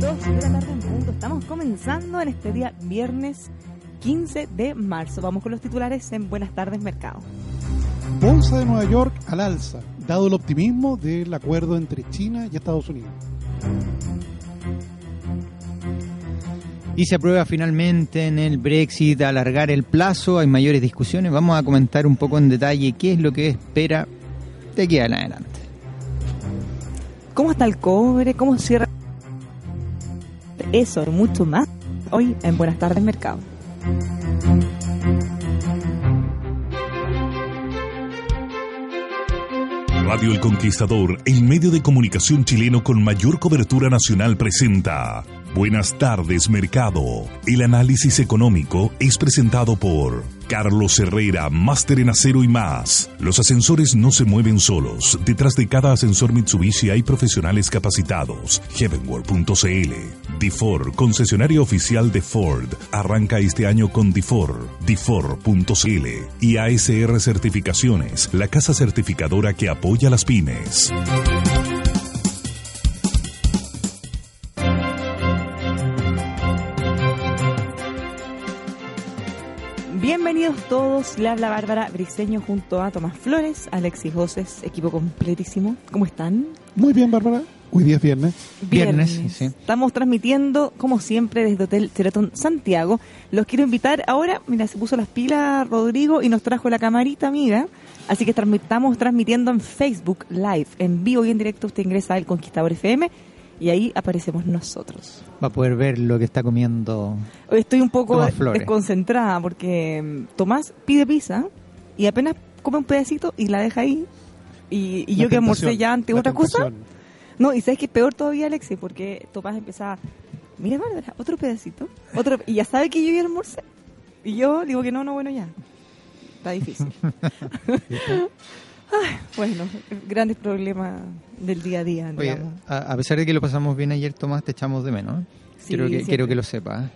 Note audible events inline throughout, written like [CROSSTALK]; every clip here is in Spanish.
Dos de la tarde en punto. Estamos comenzando en este día viernes 15 de marzo. Vamos con los titulares en Buenas tardes Mercado. Bolsa de Nueva York al alza, dado el optimismo del acuerdo entre China y Estados Unidos. Y se aprueba finalmente en el Brexit alargar el plazo, hay mayores discusiones. Vamos a comentar un poco en detalle qué es lo que espera de aquí en adelante. ¿Cómo está el cobre? ¿Cómo cierra? Eso y mucho más hoy en Buenas tardes Mercado. Radio El Conquistador, el medio de comunicación chileno con mayor cobertura nacional, presenta Buenas tardes, Mercado. El análisis económico es presentado por Carlos Herrera, máster en acero y más. Los ascensores no se mueven solos. Detrás de cada ascensor Mitsubishi hay profesionales capacitados. Heavenworld.cl. Difor, concesionario oficial de Ford. Arranca este año con Difor. Difor.cl. Y ASR Certificaciones, la casa certificadora que apoya las pymes. Le habla Bárbara Briseño junto a Tomás Flores, Alexis Joses, equipo completísimo. ¿Cómo están? Muy bien, Bárbara. Hoy día es viernes. Viernes, sí, sí. Estamos transmitiendo, como siempre, desde Hotel Teletón Santiago. Los quiero invitar ahora, mira, se puso las pilas Rodrigo y nos trajo la camarita amiga. Así que estamos transmitiendo en Facebook Live, en vivo y en directo. Usted ingresa al Conquistador FM y ahí aparecemos nosotros. Va a poder ver lo que está comiendo. Estoy un poco desconcentrada porque mm, Tomás pide pizza y apenas come un pedacito y la deja ahí. Y, yo que almorcé ya ante otra cosa. No, y sabes que es peor todavía, Alexi, porque Tomás empezaba, mira, Bárbara, otro pedacito. otro Y ya sabe que yo ya almorcé. Y yo digo que no, no, bueno, ya. Está difícil. [LAUGHS] Ay, bueno, grandes problemas del día a día, Oye, digamos. a, a pesar de que lo pasamos bien ayer, Tomás, te echamos de menos. ¿eh? Sí, quiero, que, siempre. quiero que lo sepas.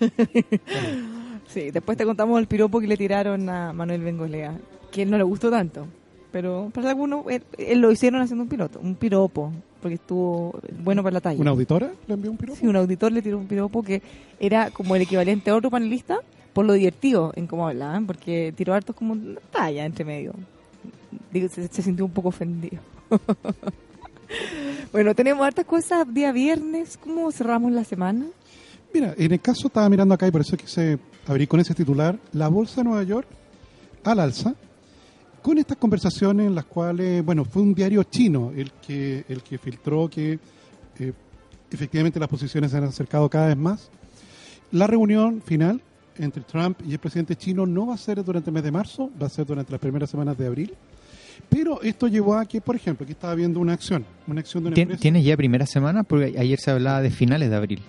¿eh? [LAUGHS] Sí, después te contamos el piropo que le tiraron a Manuel Bengolea, que él no le gustó tanto. Pero para algunos, él, él lo hicieron haciendo un piloto, un piropo, porque estuvo bueno para la talla. ¿Una auditora le envió un piropo? Sí, un auditor le tiró un piropo que era como el equivalente a otro panelista por lo divertido en cómo hablaban, porque tiró hartos como una talla entre medio. Digo, se, se sintió un poco ofendido. [LAUGHS] bueno, tenemos hartas cosas día viernes. ¿Cómo cerramos la semana? Mira, en el caso estaba mirando acá y por eso quise abrir con ese titular, la Bolsa de Nueva York al alza, con estas conversaciones en las cuales, bueno, fue un diario chino el que, el que filtró que eh, efectivamente las posiciones se han acercado cada vez más. La reunión final entre Trump y el presidente chino no va a ser durante el mes de marzo, va a ser durante las primeras semanas de abril. Pero esto llevó a que, por ejemplo, aquí estaba viendo una acción, una acción de una ¿Tien- empresa. ¿Tienes ya primera semana? Porque ayer se hablaba de finales de abril.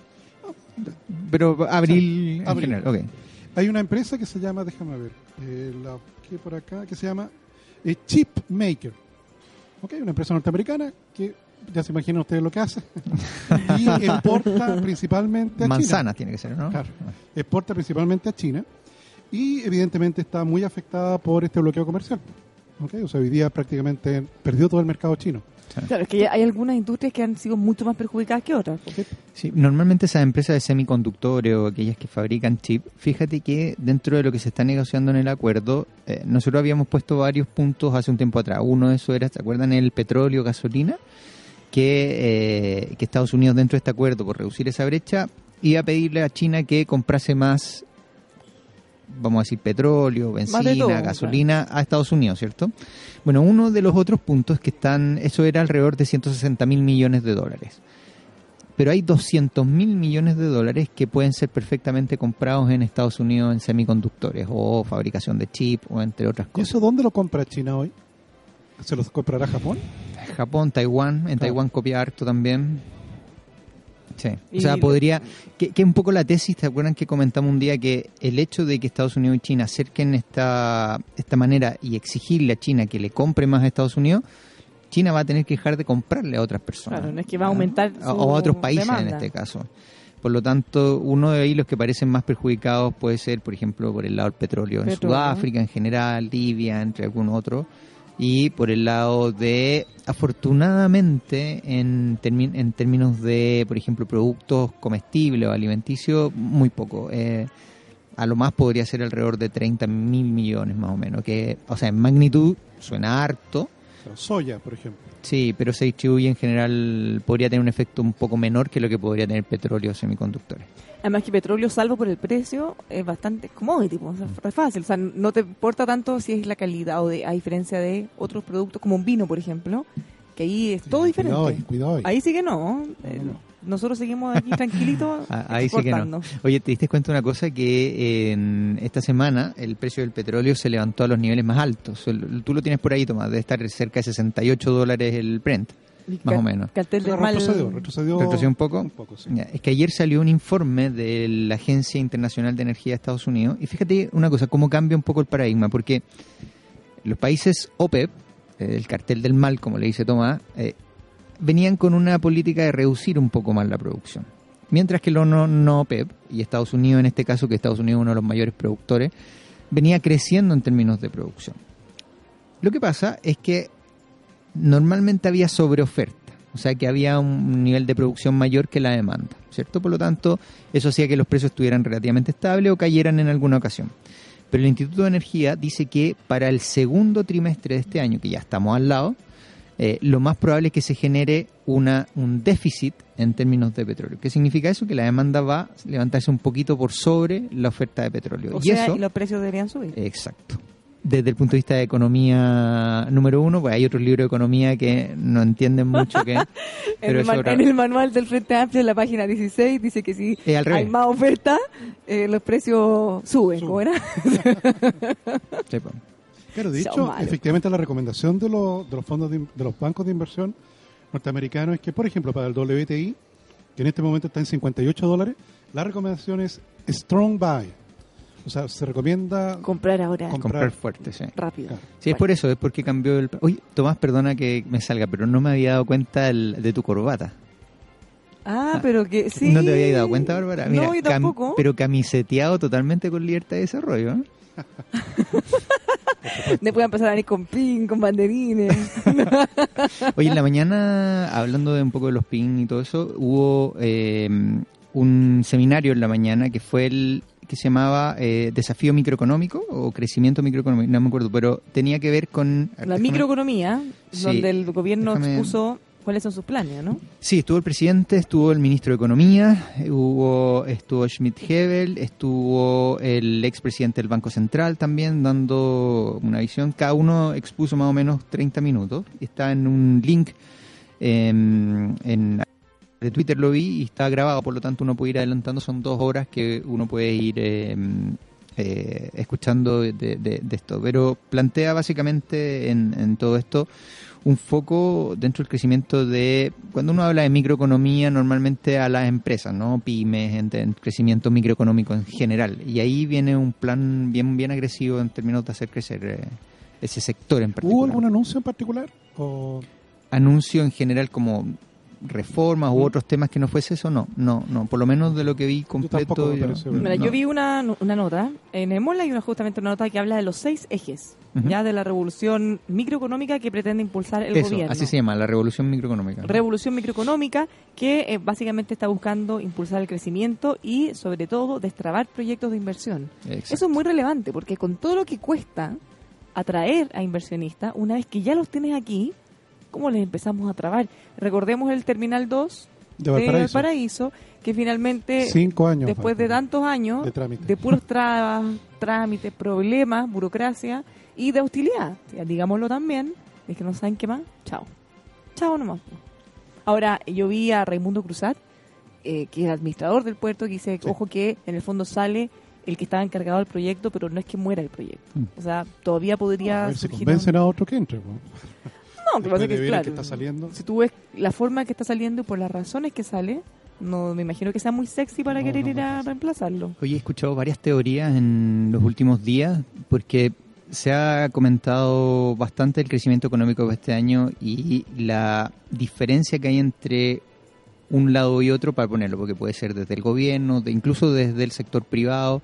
Pero abril en abril. general, ok. Hay una empresa que se llama, déjame ver, eh, la que por acá, que se llama eh, Chip Maker. ¿Ok? Una empresa norteamericana que ya se imaginan ustedes lo que hace. [LAUGHS] y exporta principalmente a Manzana tiene que ser, ¿no? China. Claro. Exporta principalmente a China. Y evidentemente está muy afectada por este bloqueo comercial. O sea, hoy día prácticamente perdió todo el mercado chino. Claro, es que hay algunas industrias que han sido mucho más perjudicadas que otras. Sí, normalmente esas empresas de semiconductores o aquellas que fabrican chip, fíjate que dentro de lo que se está negociando en el acuerdo, eh, nosotros habíamos puesto varios puntos hace un tiempo atrás. Uno de esos era, ¿se acuerdan? El petróleo, gasolina, que, eh, que Estados Unidos dentro de este acuerdo, por reducir esa brecha, iba a pedirle a China que comprase más, vamos a decir, petróleo, benzina, todo, gasolina a Estados Unidos, ¿cierto? Bueno, uno de los otros puntos que están, eso era alrededor de 160 mil millones de dólares. Pero hay 200 mil millones de dólares que pueden ser perfectamente comprados en Estados Unidos en semiconductores o fabricación de chip o entre otras ¿Y cosas. eso dónde lo compra China hoy? ¿Se los comprará Japón? Japón, Taiwán, en Claro. Taiwán copia harto también. Sí, o sea, podría, que, que un poco la tesis, ¿te acuerdan que comentamos un día que el hecho de que Estados Unidos y China acerquen esta, esta manera y exigirle a China que le compre más a Estados Unidos, China va a tener que dejar de comprarle a otras personas. Claro, no es que va a aumentar O- a otros países en este caso. Por lo tanto, uno de ahí los que parecen más perjudicados puede ser, por ejemplo, por el lado del petróleo, en. Sudáfrica en general, Libia, entre algún otro, y por el lado de, afortunadamente, en, en términos de, por ejemplo, productos comestibles o alimenticios, muy poco. Eh, a lo más podría ser alrededor de 30 mil millones más o menos, que, o sea, en magnitud suena harto, soya, por ejemplo. Sí, pero se distribuye en general, podría tener un efecto un poco menor que lo que podría tener petróleo o semiconductores. Además que petróleo, salvo por el precio, es bastante commodity, o sea, es fácil. O sea, no te importa tanto si es la calidad o de, a diferencia de otros productos como un vino, por ejemplo, que ahí es todo diferente. Cuidado ahí, cuidado ahí. Ahí sí que no. eh, nosotros seguimos aquí tranquilitos. [LAUGHS] Ah, Ahí sí que no. Oye, ¿te diste cuenta de una cosa? Que en esta semana el precio del petróleo se levantó a los niveles más altos. Tú lo tienes por ahí, Tomás, debe estar cerca de 68 dólares el Brent, más o menos. Cartel del Pero mal. retrocedió, retrocedió, ¿Retrocedió un poco? Un poco, sí. Es que ayer salió un informe de la Agencia Internacional de Energía de Estados Unidos y fíjate una cosa, cómo cambia un poco el paradigma, porque los países OPEP, eh, el cartel del mal, como le dice Tomás, eh, venían con una política de reducir un poco más la producción. Mientras que los no, no OPEP, y Estados Unidos en este caso, que Estados Unidos es uno de los mayores productores, venía creciendo en términos de producción. Lo que pasa es que normalmente había sobreoferta, o sea que había un nivel de producción mayor que la demanda, ¿cierto? Por lo tanto, eso hacía que los precios estuvieran relativamente estables o cayeran en alguna ocasión. Pero el Instituto de Energía dice que para el segundo trimestre de este año, que ya estamos al lado, eh, lo más probable es que se genere una, un déficit en términos de petróleo. ¿Qué significa eso? Que la demanda va a levantarse un poquito por sobre la oferta de petróleo. O y sea, eso, y los precios deberían subir. Exacto. Desde el punto de vista de economía número uno, pues hay otros libros de economía que no entienden mucho que... [LAUGHS] en, el eso man- otra- en el manual del Frente Amplio, en la página 16, dice que si hay más oferta, eh, los precios suben. Suben. ¿Cómo era? Sí, pues. Claro, de Son hecho, malos. efectivamente la recomendación de, los de los fondos de, los bancos de inversión norteamericanos es que, por ejemplo, para el WTI, que en este momento está en 58 dólares, la recomendación es strong buy. O sea, se recomienda Comprar ahora, Com- Comprar Comprar. fuerte, sí. rápido. Claro. Sí, es por eso, es porque cambió el... Oye, Tomás, perdona que me salga, pero no me había dado cuenta el- de tu corbata. Ah, pero que sí. ¿No te habías dado cuenta, Bárbara? Mira, no, yo cam- tampoco. pero camiseteado totalmente con libertad de desarrollo. ¿eh? [LAUGHS] Después empezar a venir con pin, con banderines. [LAUGHS] Oye, en la mañana, hablando de un poco de los PIN y todo eso, hubo eh, un seminario en la mañana que fue el que se llamaba eh, Desafío Microeconómico o Crecimiento Microeconómico, no me acuerdo, pero tenía que ver con... la microeconomía, Sí. donde el gobierno Déjame- expuso cuáles son sus planes, ¿no? Sí, estuvo el presidente, estuvo el ministro de Economía, hubo, estuvo Schmidt-Hebel, estuvo el expresidente del Banco Central también dando una visión. Cada uno expuso más o menos 30 minutos. Está en un link em, en, de Twitter lo vi y está grabado, por lo tanto uno puede ir adelantando. Son dos horas que uno puede ir em, eh, escuchando de, de- de esto. Pero plantea básicamente en, en todo esto un foco dentro del crecimiento de, cuando uno habla de microeconomía, normalmente a las empresas, ¿no? Pymes, en, en crecimiento microeconómico en general. Y ahí viene un plan bien, bien agresivo en términos de hacer crecer eh, ese sector en particular. ¿Hubo algún anuncio en particular? O Anuncio en general como reformas u otros temas que no fuese eso, no, no, no, por lo menos de lo que vi completo. yo-. Mira, no. yo vi una, una nota, en el MOL hay una, justamente una nota que habla de los seis ejes Ya de la revolución microeconómica que pretende impulsar el Eso, gobierno. así se llama, la revolución microeconómica. Revolución microeconómica que eh, básicamente está buscando impulsar el crecimiento y sobre todo destrabar proyectos de inversión. Exacto. Eso es muy relevante porque con todo lo que cuesta atraer a inversionistas, una vez que ya los tienes aquí, ¿cómo les empezamos a trabar? Recordemos el Terminal 2 De Valparaíso. Valparaíso, que finalmente, Cinco años. después de tantos años de trámite. de puros trabas, trámites, problemas, burocracia y de hostilidad, ya digámoslo también, es que no saben qué más, chao. Chao nomás. Ahora, yo vi a Raimundo Cruzat, eh, que es administrador del puerto, que dice, Sí. ojo que en el fondo sale el que estaba encargado del proyecto, pero no es que muera el proyecto. Mm. O sea, todavía podría a ver si surgir convencen un- a otro que entre. No, que pasa que, claro, que está saliendo. si tú ves la forma que está saliendo y por las razones que sale, no me imagino que sea muy sexy para No, querer no, ir a reemplazarlo. Hoy he escuchado varias teorías en los últimos días porque se ha comentado bastante el crecimiento económico de este año y la diferencia que hay entre un lado y otro para ponerlo, porque puede ser desde el gobierno, de- incluso desde el sector privado,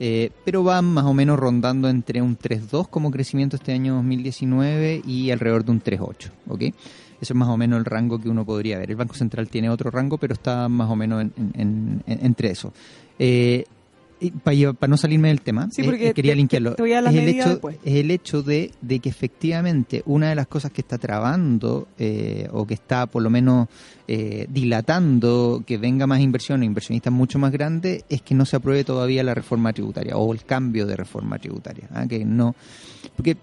eh, pero van más o menos rondando entre un 3.2 como crecimiento este año 2019 y alrededor de un 3.8, ¿ok? Eso es más o menos el rango que uno podría ver. El Banco Central tiene otro rango, pero está más o menos en- en- en- entre eso. Eh, para, no salirme del tema, Sí, eh, porque eh, quería te- linkearlo. te es, el hecho, es el hecho de, de que efectivamente una de las cosas que está trabando eh, o que está por lo menos eh, dilatando que venga más inversión o inversionistas mucho más grandes es que no se apruebe todavía la reforma tributaria o el cambio de reforma tributaria. ¿ah? Que no, porque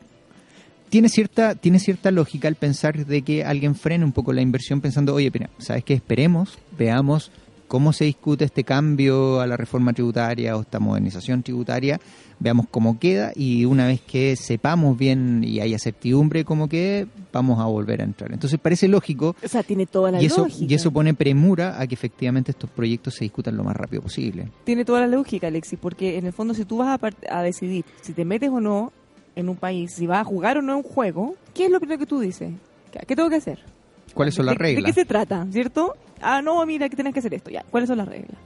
tiene cierta tiene cierta lógica el pensar de que alguien frene un poco la inversión pensando, oye, mira, ¿sabes qué? Esperemos, veamos cómo se discute este cambio a la reforma tributaria o esta modernización tributaria, veamos cómo queda y una vez que sepamos bien y haya certidumbre cómo quede, vamos a volver a entrar. Entonces parece lógico O sea, tiene toda la y eso, lógica. y eso pone premura a que efectivamente estos proyectos se discutan lo más rápido posible. Tiene toda la lógica, Alexis, porque en el fondo si tú vas a, decidir si te metes o no en un país, si vas a jugar o no un juego, ¿qué es lo primero que tú dices? ¿Qué, qué tengo que hacer? ¿Cuáles son las ¿De- ¿De reglas? qué se trata? ¿Cierto? Ah, no, mira, que tienes que hacer esto. Ya, ¿cuáles son las reglas?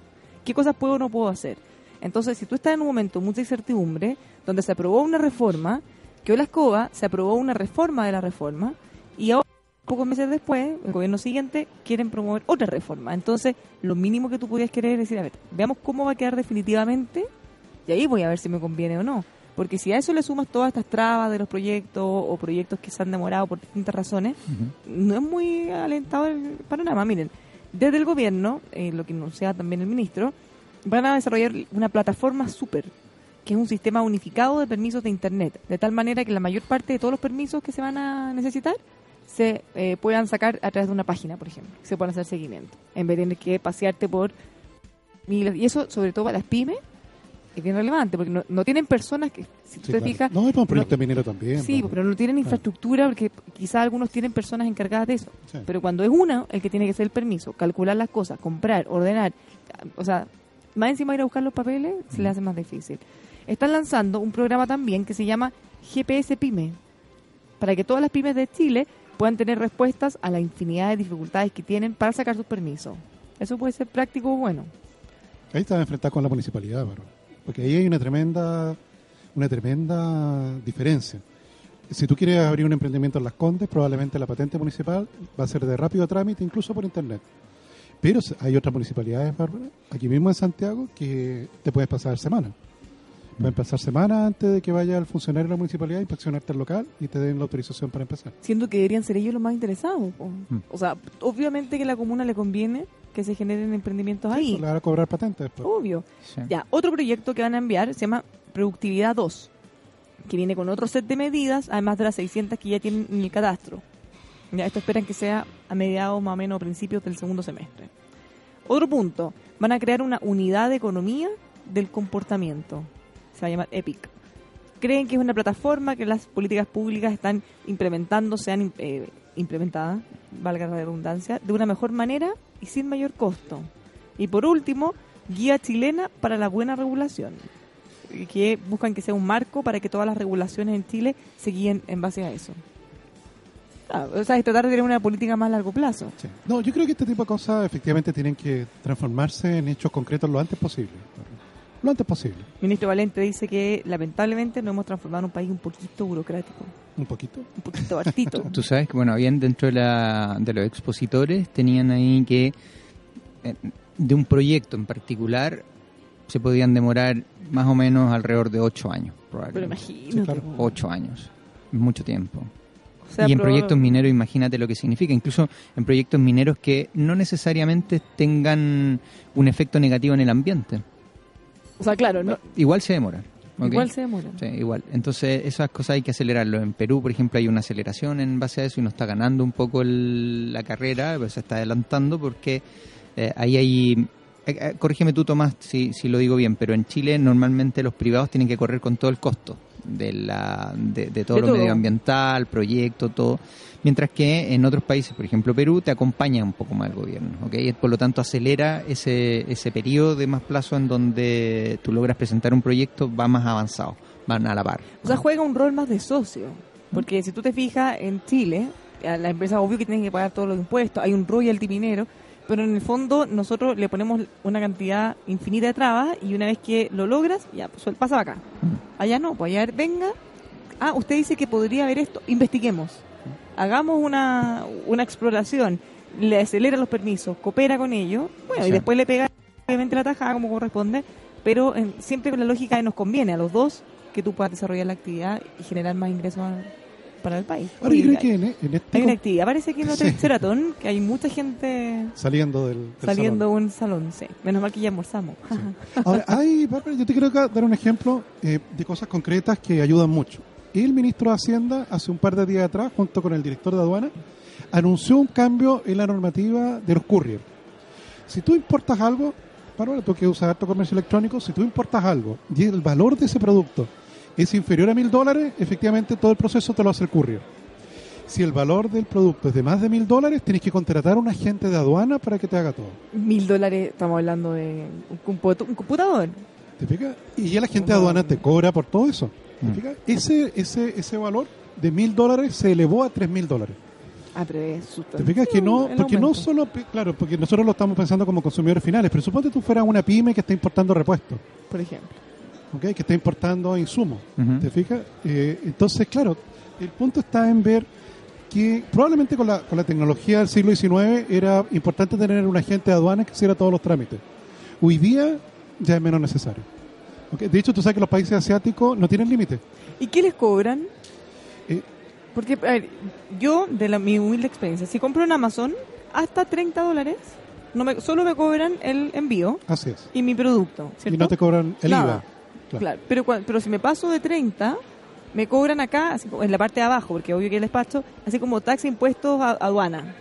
¿Qué cosas puedo o no puedo hacer? Entonces, si tú estás en un momento de mucha incertidumbre, donde se aprobó una reforma, que hoy la escoba, se aprobó una reforma de la reforma, y ahora, pocos meses después, el gobierno siguiente quieren promover otra reforma. Entonces, lo mínimo que tú podías querer es decir, a ver, veamos cómo va a quedar definitivamente, y ahí voy a ver si me conviene o no. Porque si a eso le sumas todas estas trabas de los proyectos o proyectos que se han demorado por distintas razones, no es muy alentador el panorama. Miren, desde el gobierno, eh, lo que anunciaba también el ministro, van a desarrollar una plataforma súper, que es un sistema unificado de permisos de Internet, de tal manera que la mayor parte de todos los permisos que se van a necesitar se eh, puedan sacar a través de una página, por ejemplo, que se puedan hacer seguimiento, en vez de tener que pasearte por. Y eso, sobre todo para las pymes, es bien relevante, porque no, no tienen personas que, si tú te claro. fijas, No, es para un no- proyecto minero también. Sí, po. pero no tienen infraestructura porque quizás algunos tienen personas encargadas de eso. Sí. Pero cuando es uno el que tiene que hacer el permiso, calcular las cosas, comprar, ordenar, o sea, más encima ir a buscar los papeles, se le hace más difícil. Están lanzando un programa también que se llama GPS Pyme, para que todas las pymes de Chile puedan tener respuestas a la infinidad de dificultades que tienen para sacar sus permisos. Eso puede ser práctico o bueno. Ahí estás enfrentado con la municipalidad, Bárbara. Porque ahí hay una tremenda, una tremenda diferencia. Si tú quieres abrir un emprendimiento en Las Condes, probablemente la patente municipal va a ser de rápido trámite, incluso por internet. Pero hay otras municipalidades, Bárbara, aquí mismo en Santiago, que te puedes pasar semanas. Pueden pasar semanas antes de que vaya el funcionario de la municipalidad a inspeccionarte el local y te den la autorización para empezar. Siendo que deberían ser ellos los más interesados. po. Mm. O sea, obviamente que a la comuna le conviene que se generen emprendimientos Sí, ahí. eso le van a cobrar patentes después. Obvio. Sí. Ya, otro proyecto que van a enviar se llama Productividad 2, que viene con otro set de medidas, además de las 600 que ya tienen en el catastro. Ya, esto esperan que sea a mediados más o menos principios del segundo semestre. Otro punto, van a crear una unidad de economía del comportamiento. Se va a llamar EPIC. Creen que es una plataforma que las políticas públicas están implementando, sean eh, implementadas, valga la redundancia, de una mejor manera y sin mayor costo. Y por último, guía chilena para la buena regulación, que buscan que sea un marco para que todas las regulaciones en Chile se guíen en base a eso. Ah, o sea, es tratar de tener una política más largo plazo. No, yo creo que este tipo de cosas efectivamente tienen que transformarse en hechos concretos lo antes posible. Lo antes posible. Ministro Valente dice que lamentablemente nos hemos transformado en un país un poquito burocrático, Un poquito. un poquito hartito. [LAUGHS] Tú sabes que, bueno, habían dentro de, la, de los expositores, tenían ahí que eh, de un proyecto en particular se podían demorar más o menos alrededor de ocho años, Pero probablemente. imagínate. Sí, claro. po. Ocho años, mucho tiempo. O sea, y en proyectos mineros, imagínate lo que significa. Incluso en proyectos mineros que no necesariamente tengan un efecto negativo en el ambiente. O sea, claro, no, Igual se demora. igual se demora. Sí, igual. Entonces, esas cosas hay que acelerarlo. En Perú, por ejemplo, hay una aceleración en base a eso y nos está ganando un poco el- la carrera, pero se está adelantando porque eh, ahí hay. eh, eh, corrígeme tú, Tomás, si, si lo digo bien, pero en Chile normalmente los privados tienen que correr con todo el costo de, la, de, de todo De lo todo. medioambiental, proyecto, todo. Mientras que en otros países, por ejemplo Perú, te acompaña un poco más el gobierno. ¿ok? Por lo tanto, acelera ese, ese periodo de más plazo en donde tú logras presentar un proyecto, va más avanzado, van a la par. O sea, juega un rol más de socio. Porque si tú te fijas en Chile, a la empresa obvio que tienen que pagar todos los impuestos, hay un royalty minero, pero en el fondo nosotros le ponemos una cantidad infinita de trabas y una vez que lo logras, ya, pues pasa acá. Allá no, pues allá venga. Ah, usted dice que podría haber esto, investiguemos. Hagamos una, una exploración, le acelera los permisos, coopera con ellos, bueno, y Sí. después le pega obviamente la tajada como corresponde, pero en- siempre con la lógica de nos conviene a los dos que tú puedas desarrollar la actividad y generar más ingresos para el país. Ahora, yo Oye, creo que en, en este hay una actividad, parece que en el Sí. Ceratón, que hay mucha gente saliendo del, del saliendo salón. un salón, sí. Menos mal que ya almorzamos. [LAUGHS] Ahora, hay, Bárbara, yo te quiero dar un ejemplo eh, de cosas concretas que ayudan mucho. El ministro de Hacienda, hace un par de días atrás, junto con el director de aduana, anunció un cambio en la normativa de los courier. Si tú importas algo, Bárbara, tú que usas harto comercio electrónico, si tú importas algo y el valor de ese producto es inferior a mil dólares, efectivamente todo el proceso te lo hace el courier. Si el valor del producto es de más de mil dólares, tienes que contratar a un agente de aduana para que te haga todo. Mil dólares, estamos hablando de un, compu- un computador. ¿Te fijas? Y el agente de aduana te cobra por todo eso. ¿Te Mm. Ese, ese, ese valor de mil dólares se elevó a tres mil dólares. Ah, pero es ¿Te fijas? Que no, porque no solo, claro, porque nosotros lo estamos pensando como consumidores finales, pero suponte tú fueras una pyme que está importando repuestos, Por ejemplo. ¿ok? que está importando insumos. ¿Te fijas? Eh, entonces, claro, el punto está en ver que probablemente con la, con la tecnología del siglo XIX era importante tener un agente de aduanas que hiciera todos los trámites. Hoy día ya es menos necesario. De hecho, tú sabes que los países asiáticos no tienen límite. ¿Y qué les cobran? Eh, Porque, a ver, yo, de la, mi humilde experiencia, si compro en Amazon, hasta 30 dólares, no me, solo me cobran el envío así es. y mi producto, ¿cierto? Y no te cobran el Nada. IVA. Claro. Claro, pero, pero si me paso de 30, me cobran acá, así en la parte de abajo, porque obvio que el despacho, así como taxa, impuestos, a- aduana.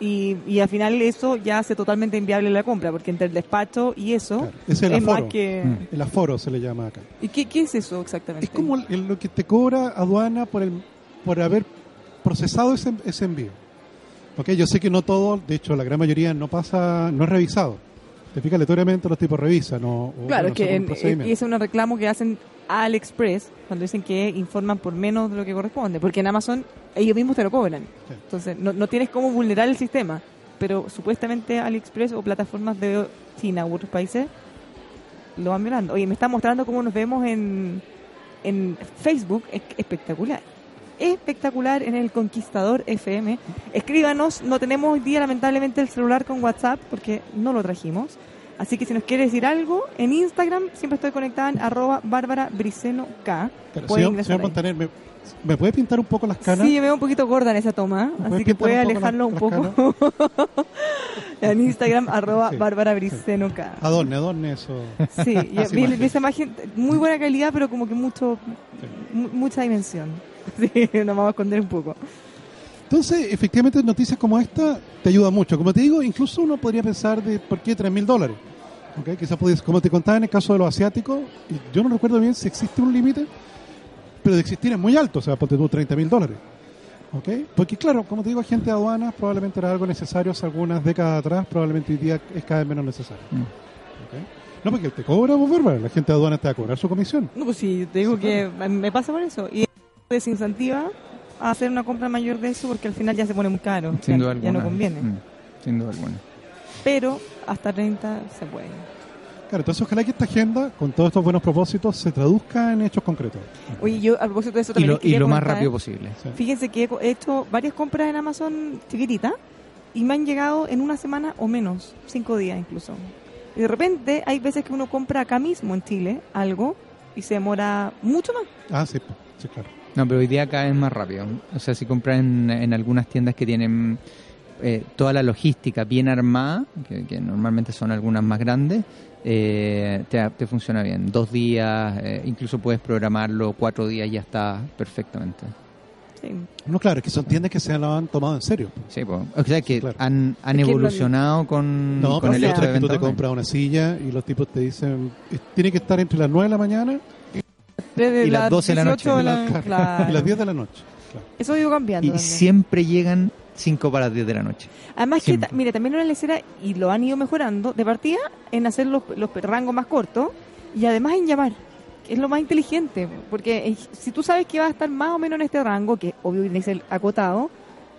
Y, y al final eso ya hace totalmente inviable la compra, porque entre el despacho y eso Claro. Es el es más aforo. que... Mm. El aforo se le llama acá. ¿Y qué, qué es eso exactamente? Es como el- lo que te cobra aduana por, el, por haber procesado ese, ese envío. Ok, yo sé que no todo, de hecho la gran mayoría no pasa, no es revisado. Te fijas, aleatoriamente los tipos revisan. O, o, Claro, bueno, es que en- ese es un reclamo que hacen a AliExpress cuando dicen que informan por menos de lo que corresponde, porque en Amazon ellos mismos te lo cobran. Sí. Entonces, no, no tienes cómo vulnerar el sistema, pero supuestamente AliExpress o plataformas de China u otros países lo van violando. Oye, me está mostrando cómo nos vemos en, en Facebook, es espectacular. Espectacular en el Conquistador FM. Escríbanos, no tenemos hoy día lamentablemente el celular con WhatsApp porque no lo trajimos. Así que si nos quiere decir algo, en Instagram siempre estoy conectada en arroba Bárbara Briceno K. Pero, señor. Montaner, ¿me, me puede pintar un poco las canas? Sí, me veo un poquito gorda en esa toma, ¿Me así que puede alejarlo un poco. [LAUGHS] en Instagram, arroba Sí. Bárbara Briceno K. Adorne, adorne eso. Sí, yo Esa [LAUGHS] vi, imagen. vi esa imagen, muy buena calidad, pero como que mucho, mu- mucha dimensión. [LAUGHS] Sí, nos vamos a esconder un poco. Entonces, efectivamente, noticias como esta te ayudan mucho. Como te digo, incluso uno podría pensar de por qué 3 mil dólares. ¿Ok? Quizás pudiese- como te contaba en el caso de los asiáticos, y yo no recuerdo bien si existe un límite, pero de existir es muy alto, o sea, ponte tú 30 mil dólares. ¿Ok? Porque claro, como te digo, agente de aduanas probablemente era algo necesario hace algunas décadas atrás, probablemente hoy día es cada vez menos necesario. Mm. No, porque te cobra, vos, Bárbara, la gente de aduanas te va a cobrar su comisión. No, pues sí, te digo que me pasa por eso. Y desincentiva a hacer una compra mayor de eso porque al final ya se pone muy caro. Sin ya, duda ya no conviene. Mm, Sin duda alguna. Pero hasta 30 se puede. Claro, entonces ojalá que esta agenda, con todos estos buenos propósitos, se traduzca en hechos concretos. Oye, yo a propósito de eso Y también lo, les quería y lo más rápido posible. Sí. Fíjense que he hecho varias compras en Amazon chiquititas y me han llegado en una semana o menos, cinco días incluso. Y de repente hay veces que uno compra acá mismo en Chile algo y se demora mucho más. Ah, sí, sí, claro. No, pero hoy día acá es más rápido. O sea, si compras en, en algunas tiendas que tienen eh, toda la logística bien armada, que, que normalmente son algunas más grandes, eh, te, te funciona bien. Dos días, eh, incluso puedes programarlo, cuatro días ya está perfectamente. Sí. No, claro, es que son tiendas que se lo han tomado en serio. Sí, pues, o sea que claro. han, han evolucionado con, No, con el hecho de es que tú te compras una silla y los tipos te dicen, "Eh, tiene que estar entre las 9 de la mañana Desde Y las 12 de la noche. 18 de y, la- las- claro. [LAUGHS] y las 10 de la noche. Claro. Eso ha ido cambiando. Y también. siempre llegan 5 para las 10 de la noche. Además que, mire, también una lecera, y lo han ido mejorando, de partida en hacer los, los rangos más cortos y además en llamar, que es lo más inteligente, porque si tú sabes que vas a estar más o menos en este rango, que obvio tiene que ser acotado,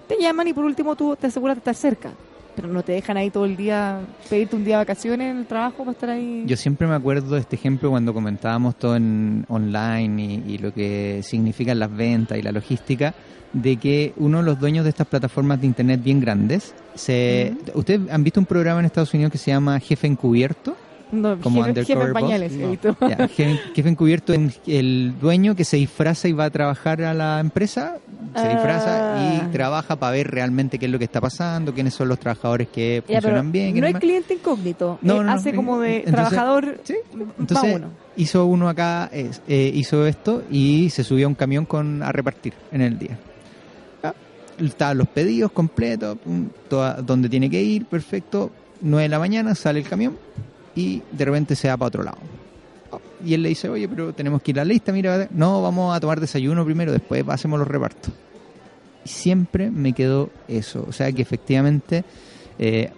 te llaman y por último tú te aseguras de estar cerca. Pero no te dejan ahí todo el día, pedirte un día de vacaciones en el trabajo para estar ahí. Yo siempre me acuerdo de este ejemplo cuando comentábamos todo en online y, y lo que significan las ventas y la logística, de que uno de los dueños de estas plataformas de internet bien grandes, se, ¿ustedes han visto un programa en Estados Unidos que se llama Jefe Encubierto? no, como jefe, jefe en pañales, no. jefe, [LAUGHS] jefe Encubierto es el dueño que se disfraza y va a trabajar a la empresa, se Ah. disfraza y trabaja para ver realmente qué es lo que está pasando, quiénes son los trabajadores que Ya, funcionan bien. no más. cliente incógnito, No, eh, no, hace como de Entonces- trabajador Sí, Entonces uno. hizo uno acá, es- eh, hizo esto y se subió a un camión con a repartir en el día. Estaban los pedidos completos, pum, toda- donde tiene que ir, perfecto. 9 de la mañana sale el camión y de repente se va para otro lado. Ah, Y él le dice, oye, pero tenemos que ir a la lista, mira, no, vamos a tomar desayuno primero, después hacemos los repartos. Y siempre me quedó eso, o sea que efectivamente... eh,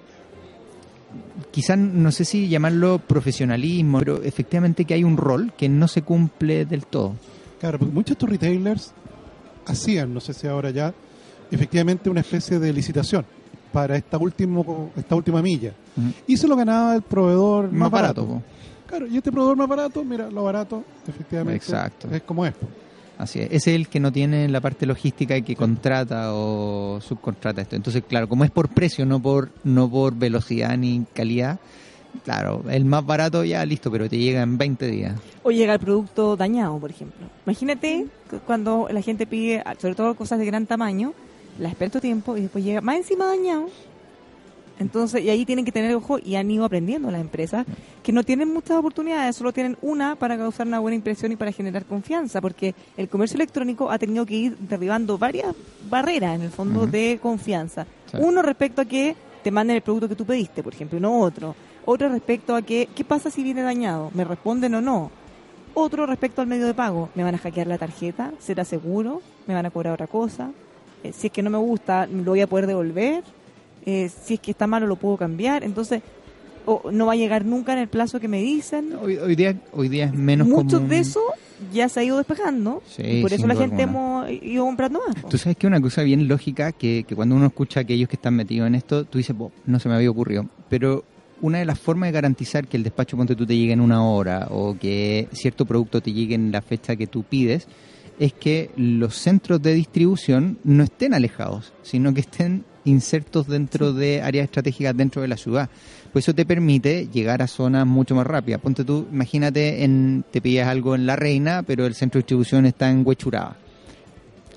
quizás no sé si llamarlo profesionalismo, pero efectivamente que hay un rol que no se cumple del todo. Claro, porque muchos de estos retailers hacían, no sé si ahora ya, efectivamente una especie de licitación para esta, último, esta última milla. Y se lo ganaba el proveedor más, Más barato. barato. Claro, y este proveedor más barato, mira, lo barato, efectivamente, Exacto. es como es. Así es. Es el que no tiene la parte logística y que contrata o subcontrata esto. Entonces, claro, como es por precio, no por no por velocidad ni calidad, claro, el más barato ya listo, pero te llega en 20 días. O llega el producto dañado, por ejemplo. Imagínate cu- cuando la gente pide, sobre todo cosas de gran tamaño, la espera tu tiempo y después llega más encima dañado. Entonces, y ahí tienen que tener ojo y han ido aprendiendo las empresas que no tienen muchas oportunidades, solo tienen una para causar una buena impresión y para generar confianza, porque el comercio electrónico ha tenido que ir derribando varias barreras en el fondo de confianza. Sí. Uno respecto a que te manden el producto que tú pediste, por ejemplo, y no otro. Otro respecto a que, ¿qué pasa si viene dañado? ¿Me responden o no? Otro respecto al medio de pago. ¿Me van a hackear la tarjeta? ¿Será seguro? ¿Me van a cobrar otra cosa? Eh, si es que no me gusta, ¿lo voy a poder devolver? Eh, si es que está malo, ¿lo puedo cambiar? Entonces, o no va a llegar nunca en el plazo que me dicen. Hoy, hoy día hoy día es menos Mucho común. de eso ya se ha ido despejando. Sí, y por eso la gente alguna. hemos ido comprando más. Tú sabes que una cosa bien lógica que, que cuando uno escucha a aquellos que están metidos en esto, tú dices, "Bo, no se me había ocurrido. Pero una de las formas de garantizar que el despacho ponte tú te llegue en una hora o que cierto producto te llegue en la fecha que tú pides es que los centros de distribución no estén alejados, sino que estén insertos dentro de áreas estratégicas dentro de la ciudad. Pues eso te permite llegar a zonas mucho más rápidas. Ponte tú, imagínate, en, te pillas algo en La Reina, pero el centro de distribución está en Huechuraba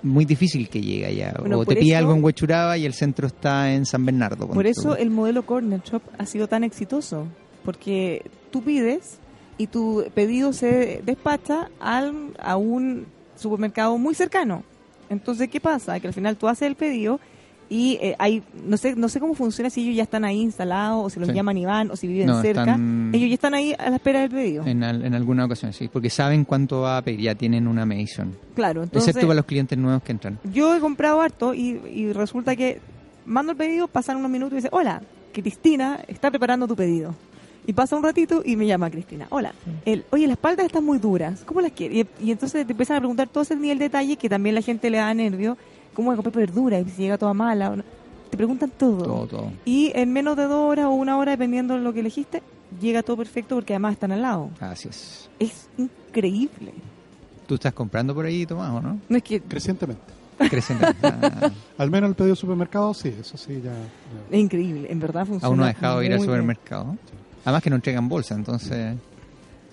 muy difícil que llegue allá. Bueno, o te pilla eso- algo en Huechuraba y el centro está en San Bernardo. Por eso tú. el modelo Corner Shop ha sido tan exitoso, porque tú pides y tu pedido se despacha al, a un supermercado muy cercano. Entonces, ¿qué pasa? Que al final tú haces el pedido y eh, hay, no sé, no sé cómo funciona si ellos ya están ahí instalados o si los Sí. llaman y van o si viven No, cerca. están- Ellos ya están ahí a la espera del pedido. En, al- en alguna ocasión, sí, porque saben cuánto va a pedir, ya tienen una medición. Claro, entonces Excepto para los clientes nuevos que entran. yo he comprado harto y, y resulta que mando el pedido, pasan unos minutos y dice, hola, Cristina está preparando tu pedido. Y pasa un ratito y me llama Cristina. Hola, el, oye, las espaldas están muy duras, ¿cómo las quieres? Y, y entonces te empiezan a preguntar todo ese nivel de detalle que también la gente le da nervio. ¿Cómo voy a comprar verdura? Y si llega toda mala. o no. Te preguntan todo. Todo, todo. Y en menos de dos horas o una hora, dependiendo de lo que elegiste, llega todo perfecto porque además están al lado. Así es. Es increíble. ¿Tú estás comprando por ahí, Tomás, o no? No es que Crecientemente. Creciente. [LAUGHS] Ah, Al menos el pedido de supermercado, sí, eso sí, ya. ya. es increíble, en verdad funciona. aún no ha dejado ir al bien. Además que no entregan bolsa, entonces...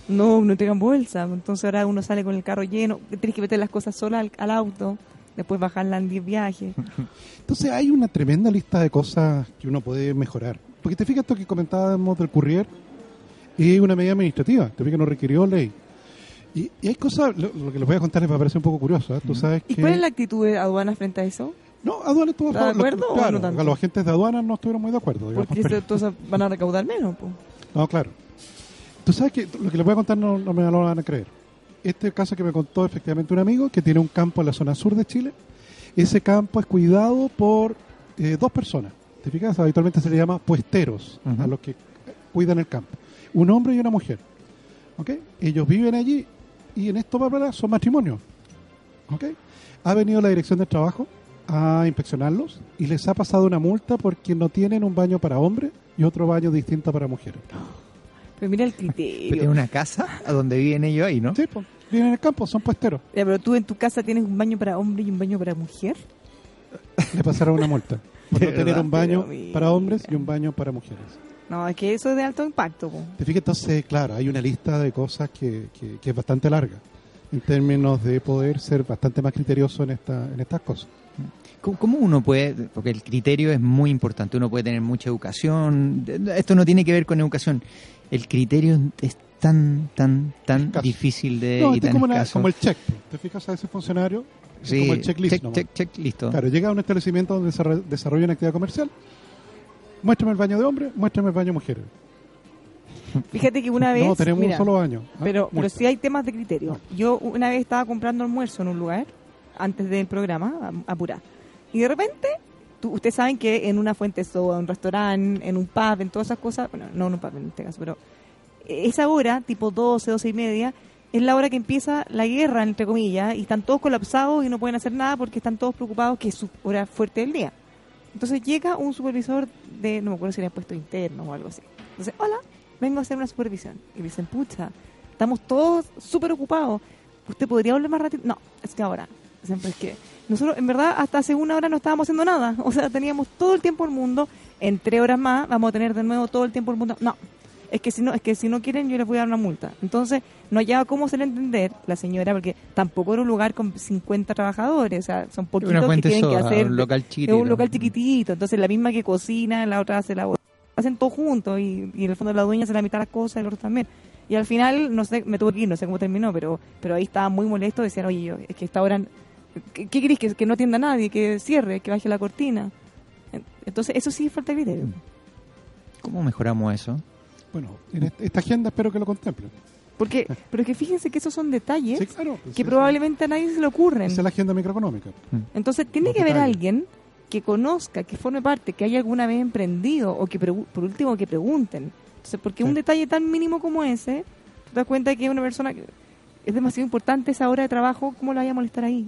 No, no tengan bolsa. Entonces ahora uno sale con el carro lleno. Tienes que meter las cosas solas al, al auto. Después bajarla en 10 viajes. [LAUGHS] Entonces hay una tremenda lista de cosas que uno puede mejorar. Porque te fijas esto que comentábamos del courier, es una medida administrativa, te fijas que no requirió ley. Y, y hay cosas, lo, lo que les voy a contar les va a parecer un poco curioso. ¿eh? Tú sabes ¿Y que... cuál es la actitud de aduanas frente a eso? No, aduanas estuvo a ¿Está de acuerdo o claro, no tanto? los agentes de aduanas no estuvieron muy de acuerdo. digamos, Porque pero- entonces [LAUGHS] van a recaudar menos. po. No, claro. Tú sabes que lo que les voy a contar no, no me lo van a creer. Este caso que me contó efectivamente un amigo que tiene un campo en la zona sur de Chile. Ese campo es cuidado por eh, dos personas. ¿Te fijas? Habitualmente se le llama puesteros a los que cuidan el campo. Un hombre y una mujer. ¿Ok? Ellos viven allí y en esto para son matrimonios. ¿Ok? Ha venido la dirección del trabajo a inspeccionarlos y les ha pasado una multa porque no tienen un baño para hombres y otro baño distinto para mujeres. [GASPS] Pero mira el criterio. una casa a donde viven ellos ahí, ¿no? Sí, pues, viven en el campo, son puesteros. Ya, pero tú en tu casa tienes un baño para hombre y un baño para mujer. [LAUGHS] Le pasaron una multa por ¿De no tener verdad? un baño mira. para hombres y un baño para mujeres. No, es que eso es de alto impacto. po. Te fijas, entonces, claro, hay una lista de cosas que, que- que es bastante larga en términos de poder ser bastante más criterioso en, esta, en estas cosas. ¿Cómo uno puede, porque el criterio es muy importante, uno puede tener mucha educación, esto no tiene que ver con educación, el criterio es tan, tan, tan Escaso. difícil de No, y es tan como, como el check. ¿Te fijas a ese funcionario? Sí, como el checklist. check, check, check, listo. Claro, llega a un establecimiento donde desarrolla desarrolla una actividad comercial. Muéstrame el baño de hombres, muéstrame el baño de mujeres. [LAUGHS] Fíjate que una vez. no, tenemos mira, un solo baño. Ah, Pero, pero sí hay temas de criterio. Yo una vez estaba comprando almuerzo en un lugar, antes del programa, a- apurá. Y de repente, tú, ustedes saben que en una fuente soda, en un restaurante, en un pub, en todas esas cosas, bueno, no en un pub en este caso, pero esa hora, tipo 12, 12 y media, es la hora que empieza la guerra, entre comillas, y están todos colapsados y no pueden hacer nada porque están todos preocupados que es su hora fuerte del día. Entonces llega un supervisor de, no me acuerdo si era puesto interno o algo así. Entonces, hola, vengo a hacer una supervisión. Y me dicen, pucha, estamos todos súper ocupados. ¿Usted podría hablar más rápido? No, es que ahora. Siempre es que nosotros, en verdad, hasta hace una hora no estábamos haciendo nada. [LAUGHS] O sea, teníamos todo el tiempo del mundo. En tres horas más vamos a tener de nuevo todo el tiempo del mundo. No, es que si no, es que si no quieren yo les voy a dar una multa. Entonces, no hallaba cómo hacerle entender la señora, porque tampoco era un lugar con 50 trabajadores, o sea, son poquitos Una que tienen que hacer. un local Es chiquitito. un local chiquitito, entonces la misma que cocina, la otra hace la hacen todo juntos y, y en el fondo la dueña hace la mitad de las cosas y el otro también. Y al final, no sé, me tuve que ir, no sé cómo terminó, pero pero ahí estaba muy molesto, decían, oye, yo, es que esta hora, ¿qué, qué querés? Que, que no atienda a nadie, que cierre, que baje la cortina. Entonces, eso sí es falta de criterio. ¿Cómo mejoramos eso? Bueno, en est- esta agenda espero que lo contemplen. Porque, pero es que fíjense que esos son detalles Sí, claro. pues, que sí, probablemente a nadie se le ocurren. Esa es la agenda microeconómica. Entonces tiene Los que haber detalles. alguien que conozca, que forme parte, que haya alguna vez emprendido o que por último que pregunten. Entonces, porque Sí. un detalle tan mínimo como ese, te das cuenta que una persona que es demasiado importante esa hora de trabajo, ¿cómo la vaya a molestar ahí?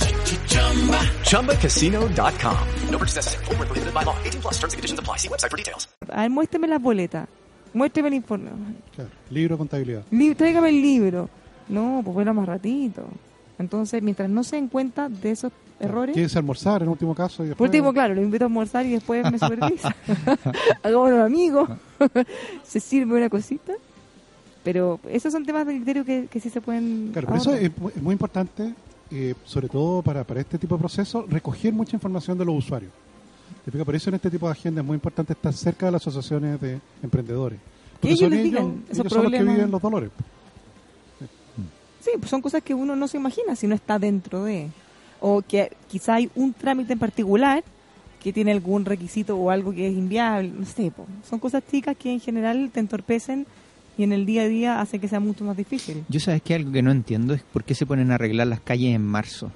ChumbaCasino.com. No purchase necessary. Void where prohibited by law. 18 plus terms and conditions apply. See website for details. A ver, muéstrame las boletas, muéstrame el informe, Claro. Libro de contabilidad. Li- tráigame el libro. No, pues bueno, más ratito. Entonces, mientras no se den cuenta de esos errores, Quieres almorzar en último caso y Por después... último, claro, lo invito a almorzar y después me [LAUGHS] supervisa. [LAUGHS] Hagámonos amigos. [LAUGHS] se sirve una cosita. Pero esos son temas de criterio que, que sí se pueden. Claro, pero eso ahorrar. es, mu- es muy importante eh, sobre todo para, para este tipo de procesos, recoger mucha información de los usuarios. Por eso en este tipo de agenda es muy importante estar cerca de las asociaciones de emprendedores. Que Porque ellos son les ellos, digan esos ellos son los que viven los dolores. Sí, pues son cosas que uno no se imagina si no está dentro de. O que quizá hay un trámite en particular que tiene algún requisito o algo que es inviable, no sé, po. son cosas chicas que en general te entorpecen y en el día a día hace que sea mucho más difícil. Yo sabes que algo que no entiendo es por qué se ponen a arreglar las calles en marzo.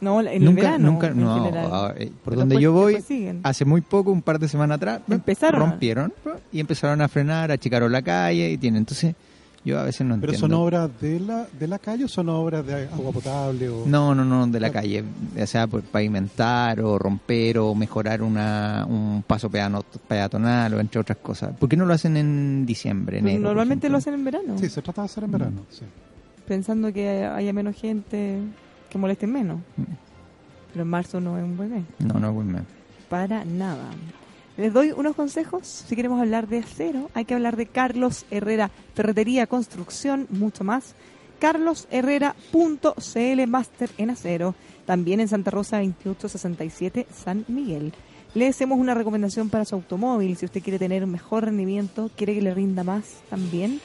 No, en nunca, el verano, nunca, en no, general. ah, eh, por Pero donde yo voy, hace muy poco, un par de semanas atrás, Empezaron. rompieron y empezaron a frenar, achicaron la calle y tienen. Entonces, yo a veces no Pero entiendo. son obras de la, de la calle o son obras de agua potable o No, no, no, de la calle, ya sea por pavimentar o romper o mejorar una, un paso peano- peatonal o entre otras cosas. ¿Por qué no lo hacen en diciembre, enero? Normalmente lo hacen en verano, Sí, se trata de hacer en verano. sí. pensando que haya menos gente que molesten menos. Mm. Pero en marzo no es un buen mes. No, no, pues, me- Para nada. Les doy unos consejos. Si queremos hablar de acero, hay que hablar de Carlos Herrera, ferretería, construcción, mucho más. carlosherrera.cl Master en acero. También en Santa Rosa 2867 San Miguel. Le hacemos una recomendación para su automóvil. Si usted quiere tener un mejor rendimiento, quiere que le rinda más también,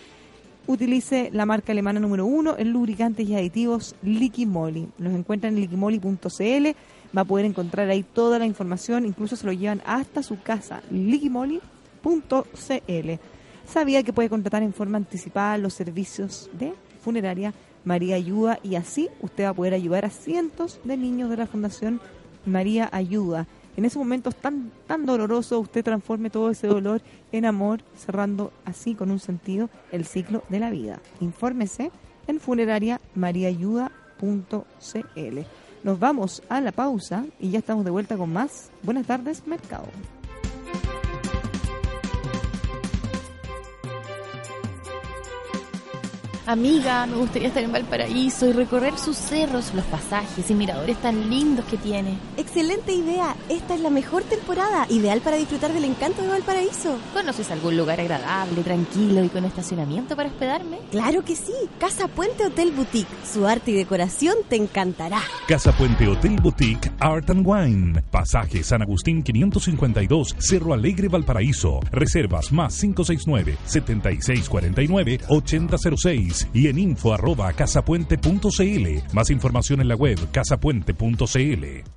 utilice la marca alemana número uno en lubricantes y aditivos Liqui Moly. Los encuentran en liquimoly.cl. Va a poder encontrar ahí toda la información, incluso se lo llevan hasta su casa. liquimoly.cl. Sabía que puede contratar en forma anticipada los servicios de funeraria María Ayuda y así usted va a poder ayudar a cientos de niños de la Fundación María Ayuda. En esos momentos tan, tan dolorosos, usted transforme todo ese dolor en amor, cerrando así con un sentido el ciclo de la vida. Infórmese en funerariamariaayuda.cl. Nos vamos a la pausa y ya estamos de vuelta con más. Buenas tardes, Mercado. Amiga, me gustaría estar en Valparaíso y recorrer sus cerros, los pasajes y miradores tan lindos que tiene. Excelente idea. Esta es la mejor temporada, ideal para disfrutar del encanto de Valparaíso. ¿Conoces algún lugar agradable, tranquilo y con estacionamiento para hospedarme? Claro que sí. Casa Puente Hotel Boutique. Su arte y decoración te encantará. Casa Puente Hotel Boutique Art and Wine. Pasaje San Agustín 552, Cerro Alegre, Valparaíso. Reservas más 569-7649-8006 y en info arroba casapuente.cl. Más información en la web casapuente.cl.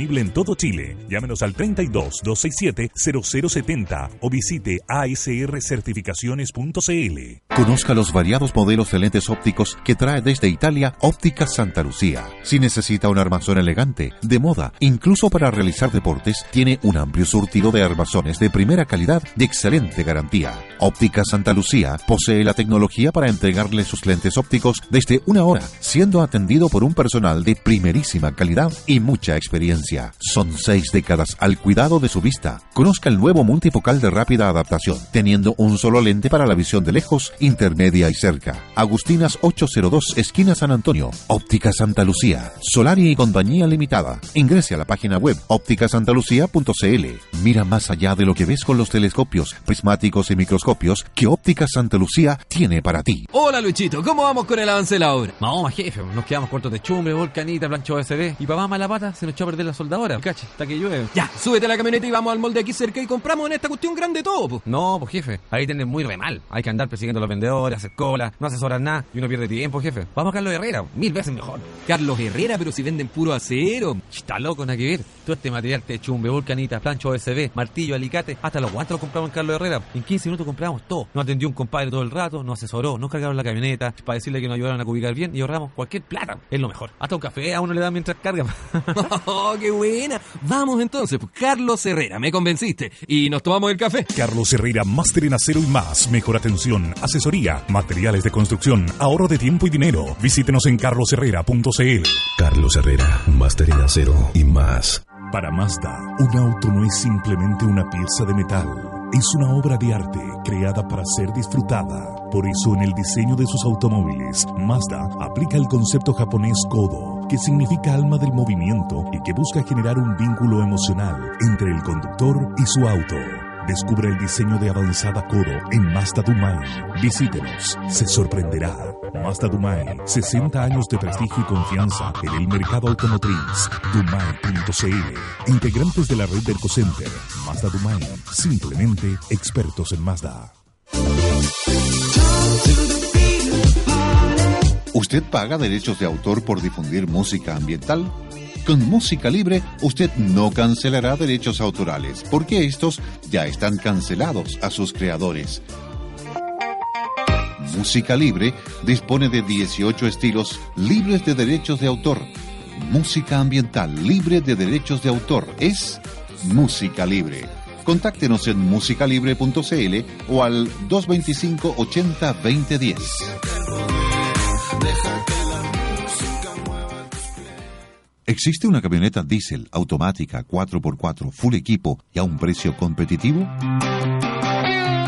en todo Chile. Llámenos al 32 267 0070 o visite asrcertificaciones.cl. Conozca los variados modelos de lentes ópticos que trae desde Italia Óptica Santa Lucía. Si necesita un armazón elegante, de moda, incluso para realizar deportes, tiene un amplio surtido de armazones de primera calidad y excelente garantía. Óptica Santa Lucía posee la tecnología para entregarle sus lentes ópticos desde una hora, siendo atendido por un personal de primerísima calidad y mucha experiencia. Son seis décadas al cuidado de su vista. Conozca el nuevo multifocal de rápida adaptación, teniendo un solo lente para la visión de lejos, intermedia y cerca. Agustinas 802, esquina San Antonio. Óptica Santa Lucía. Solari y Compañía Limitada. Ingrese a la página web ópticasantalucía.cl. Mira más allá de lo que ves con los telescopios, prismáticos y microscopios que Óptica Santa Lucía tiene para ti. Hola Luchito, ¿cómo vamos con el avance de la obra? Vamos, jefe, nos quedamos cortos de chumbre, volcanita, plancho USB y más mala pata se nos echó a perder la soldadora. Cacha, hasta que llueve. Ya, súbete a la camioneta y vamos al molde aquí cerca y compramos en esta cuestión grande todo, po. No, pues jefe, ahí tienden muy re mal. Hay que andar persiguiendo a los vendedores, hacer cola, no asesoran nada y uno pierde tiempo, jefe. Vamos a Carlos Herrera, mil veces mejor. Carlos Herrera, pero si venden puro acero. Está loco, nada que ver. Todo este material de chumbe, volcanita, plancho USB, martillo, alicate, hasta los guantes los compramos en Carlos Herrera. En 15 minutos compramos todo. Nos atendió un compadre todo el rato, nos asesoró, nos cargaron la camioneta para decirle que nos ayudaron a ubicar bien y ahorramos cualquier plata. Es lo mejor. Hasta un café a uno le dan mientras carga. [LAUGHS] oh, qué buena! Vamos entonces, Carlos Herrera, me convenciste. Y nos tomamos el café. Carlos Herrera, máster en acero y más. Mejor atención, asesoría, materiales de construcción, ahorro de tiempo y dinero. Visítenos en carlosherrera.cl. Carlos Herrera, máster en acero y más. Para Mazda, un auto no es simplemente una pieza de metal. Es una obra de arte creada para ser disfrutada. Por eso en el diseño de sus automóviles, Mazda aplica el concepto japonés Kodo, que significa alma del movimiento y que busca generar un vínculo emocional entre el conductor y su auto. Descubra el diseño de avanzada Kodo en Mazda Dumai. Visítenos, se sorprenderá. Mazda Dumai, 60 años de prestigio y confianza en el mercado automotriz. Dumai.cl, integrantes de la red del Center. Mazda Dumai, simplemente expertos en Mazda. ¿Usted paga derechos de autor por difundir música ambiental? Con música libre, usted no cancelará derechos autorales, porque estos ya están cancelados a sus creadores. Música Libre dispone de 18 estilos libres de derechos de autor. Música ambiental libre de derechos de autor es Música Libre. Contáctenos en musicalibre.cl o al 225 80 2010. ¿Existe una camioneta diésel automática 4x4 full equipo y a un precio competitivo?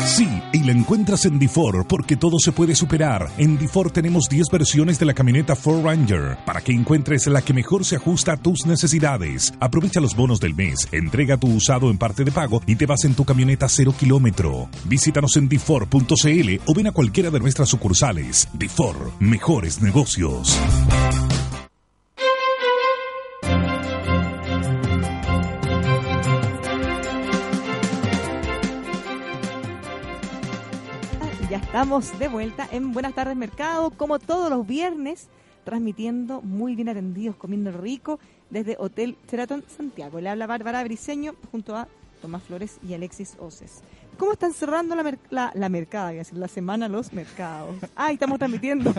Sí, y la encuentras en Difor porque todo se puede superar. En Difor tenemos 10 versiones de la camioneta Ford Ranger para que encuentres la que mejor se ajusta a tus necesidades. Aprovecha los bonos del mes, entrega tu usado en parte de pago y te vas en tu camioneta cero kilómetro. Visítanos en Difor.cl o ven a cualquiera de nuestras sucursales. Difor, mejores negocios. Estamos de vuelta en Buenas tardes Mercado, como todos los viernes, transmitiendo muy bien atendidos, comiendo rico desde Hotel Sheraton Santiago. Le habla Bárbara Briseño junto a Tomás Flores y Alexis Oces. ¿Cómo están cerrando la, mer- la, la mercada? La semana los mercados. Ah, estamos transmitiendo.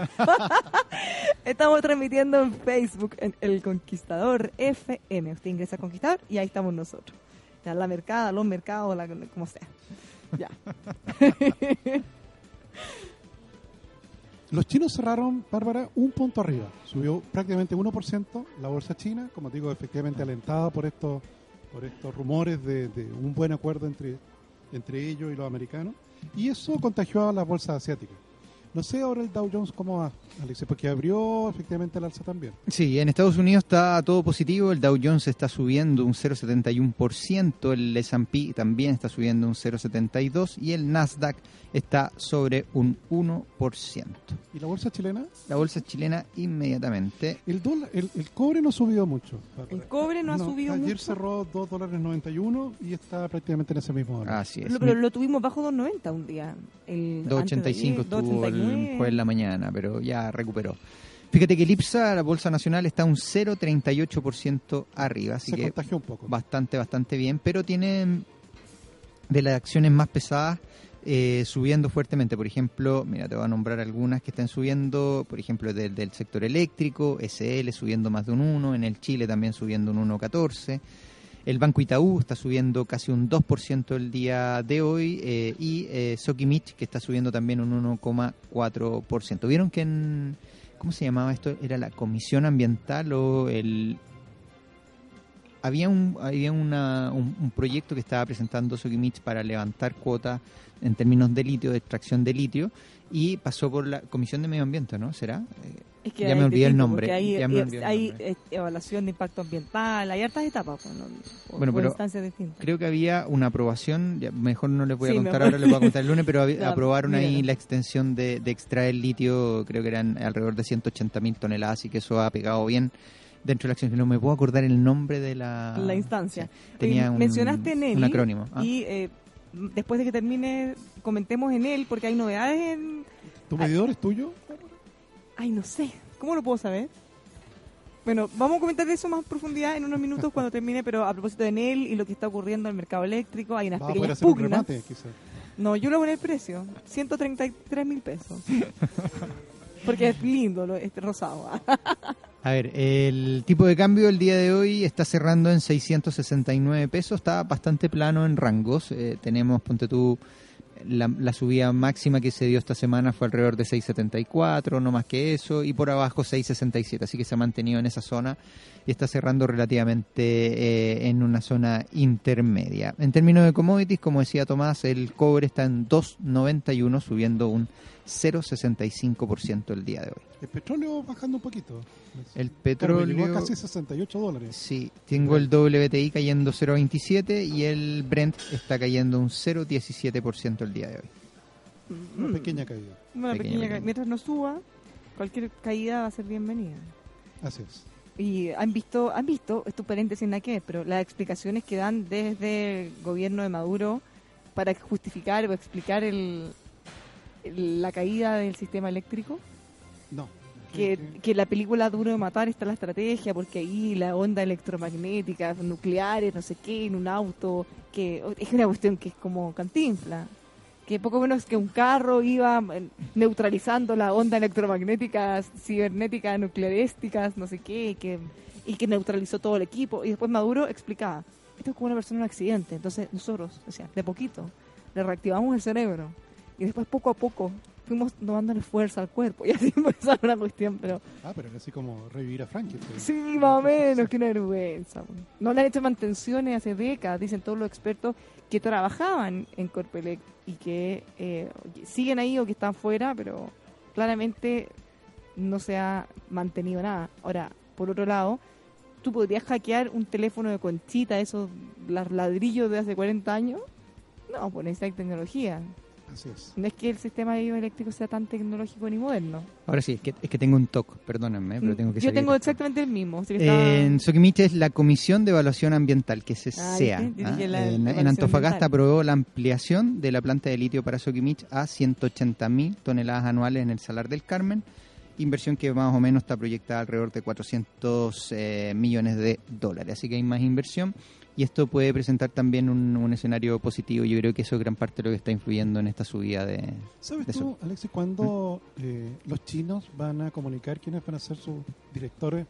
[LAUGHS] estamos transmitiendo en Facebook, en El Conquistador FM. Usted ingresa a Conquistador y ahí estamos nosotros. La mercada, los mercados, la, como sea. Ya. [LAUGHS] Los chinos cerraron, Bárbara, un punto arriba. Subió prácticamente 1% la bolsa china, como digo, efectivamente alentada por estos por estos rumores de, de un buen acuerdo entre, entre ellos y los americanos. Y eso contagió a las bolsas asiáticas. No sé ahora el Dow Jones cómo va, Alex, porque abrió efectivamente el alza también. Sí, en Estados Unidos está todo positivo, el Dow Jones está subiendo un 0,71%, el S&P también está subiendo un 0,72% y el Nasdaq está sobre un 1%. ¿Y la bolsa chilena? La bolsa chilena inmediatamente. El, dólar, el, el cobre no ha subido mucho. El cobre no, ha subido ayer mucho. cerró 2 dólares 91 y está prácticamente en ese mismo valor. Así es. Lo, pero lo tuvimos bajo 2.90 un día. El, antes de 2.85 ayer, estuvo el 2.89. jueves en la mañana, pero ya recuperó. Fíjate que el IPSA, la bolsa nacional, está un 0,38% arriba, así Se que contagió un poco. bastante, bastante bien, pero tiene de las acciones más pesadas eh, subiendo fuertemente. Por ejemplo, mira, te voy a nombrar algunas que están subiendo, por ejemplo, del, del sector eléctrico, SL subiendo más de un 1, en el Chile también subiendo un 1,14. El Banco Itaú está subiendo casi un 2% el día de hoy eh, y eh, Sokimich que está subiendo también un 1,4%. ¿Vieron que en... ¿Cómo se llamaba esto? ¿Era la Comisión Ambiental o el... Había un, había una, un, proyecto que estaba presentando Sokimich para levantar cuotas en términos de litio, de extracción de litio, y pasó por la Comisión de Medio Ambiente, ¿no? ¿Será? Eh, Es que ya me olvidé el nombre. Hay, ya me olvidé el hay, nombre. eh, evaluación de impacto ambiental, hay hartas etapas. pues. Por- Bueno, pero instancias distintas. creo que había una aprobación, ya mejor no les voy a Sí, contar mejor. ahora, les voy a contar el lunes, pero había- [LAUGHS] aprobaron ahí la extensión de, de extraer litio, creo que eran alrededor de 180 mil toneladas, así que eso ha pegado bien dentro de la acción. No me puedo acordar el nombre de la, la instancia. Sí, tenía un, Mencionaste Nelly un acrónimo. Ah. y eh, después de que termine comentemos en él porque hay novedades en... ¿Tu medidor es tuyo? Ay, no sé. ¿Cómo lo puedo saber? Bueno, vamos a comentar de eso más en profundidad en unos minutos cuando termine, pero a propósito de Enel y lo que está ocurriendo en el mercado eléctrico, hay unas Va a poder pequeñas hacer un pugnas. remate, quizás. No, yo lo voy el precio, 133 mil pesos. [LAUGHS] Porque es lindo lo, este rosado. A ver, el tipo de cambio el día de hoy está cerrando en 669 pesos, está bastante plano en rangos. Eh, tenemos, ponte tú, la, la subida máxima que se dio esta semana fue alrededor de 6.74, no más que eso, y por abajo 6.67, así que se ha mantenido en esa zona y está cerrando relativamente eh, en una zona intermedia. En términos de commodities, como decía Tomás, el cobre está en 2.91, subiendo un 0.65% el día de hoy. El petróleo bajando un poquito. El petróleo... llegó a casi 68 dólares. Sí, tengo el WTI cayendo 0.27 y el Brent está cayendo un 0.17% el día de hoy. Una pequeña caída. Una Pequeña, pequeña ca- pequeña. Mientras no suba, cualquier caída va a ser bienvenida. Así es. Y han visto, han visto, esto paréntesis nada que pero las explicaciones que dan desde el gobierno de Maduro para justificar o explicar el- la caída del sistema eléctrico. No. Que, que la película Duro de Matar está la estrategia, porque ahí la onda electromagnética, nucleares, no sé qué, en un auto, que es una cuestión que es como cantinfla. Que poco menos que un carro iba eh, neutralizando la onda electromagnética, cibernética, nuclearísticas, no sé qué, que, y que neutralizó todo el equipo. Y después Maduro explicaba, esto es como una persona en un accidente, entonces nosotros, o sea, de poquito, le reactivamos el cerebro. Y después poco a poco fuimos dándole fuerza al cuerpo. [LAUGHS] Y así empezó una cuestión, pero Ah, pero era así como revivir a Frankenstein. Sí, más o menos, que una vergüenza. No le han hecho mantenciones hace décadas, dicen todos los expertos que trabajaban en Corpelec y que eh, siguen ahí o que están fuera, pero claramente no se ha mantenido nada. Ahora, por otro lado, tú podrías hackear un teléfono de conchita, esos ladrillos de hace 40 años. No, pues necesitas tecnología. Así es. No es que el sistema eléctrico sea tan tecnológico ni moderno. Ahora sí, es que, es que tengo un TOC, perdónenme, pero tengo que Mm, Yo tengo exactamente el mismo. así que está- En Soquimich es la Comisión de Evaluación Ambiental, que se Ah, SEA. ¿ah? En, en Antofagasta ambiental. aprobó la ampliación de la planta de litio para Soquimich a 180.000 toneladas anuales en el Salar del Carmen, inversión que más o menos está proyectada alrededor de 400 eh, millones de dólares. Así que hay más inversión y esto puede presentar también un, un escenario positivo. Yo creo que eso es gran parte de lo que está influyendo en esta subida de... ¿Sabes de tú. Alexis, cuándo eh, los chinos van a comunicar quiénes van a ser sus directores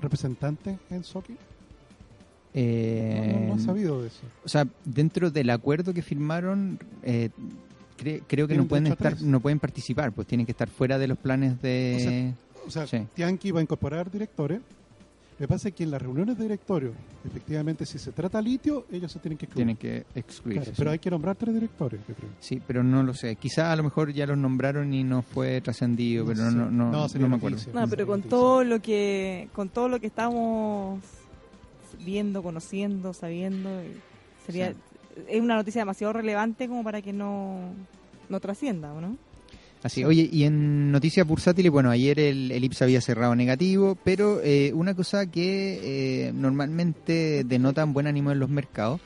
representantes en Soki? Eh, No, no, no he sabido de eso. O sea, dentro del acuerdo que firmaron, eh, cre- creo que no pueden estar, no pueden participar, pues tienen que estar fuera de los planes de. O sea, Sí. Tianqi va a incorporar directores. Lo que pasa es que en las reuniones de directorio, efectivamente, si se trata litio, ellos se tienen que excluir. Tienen que excluirse. Claro, sí. pero hay que nombrar tres directores, yo creo. Sí, pero no lo sé. Quizá a lo mejor ya los nombraron y no fue trascendido, No pero sé. no, no, No, no, me acuerdo. No, pero con todo lo que con todo lo que estamos viendo, conociendo, sabiendo, sería es una noticia demasiado relevante como para que no no trascienda, ¿o no? Así, oye, y en noticias bursátiles, bueno, ayer el, el IPSA había cerrado negativo, pero eh, una cosa que eh, normalmente denota un buen ánimo en los mercados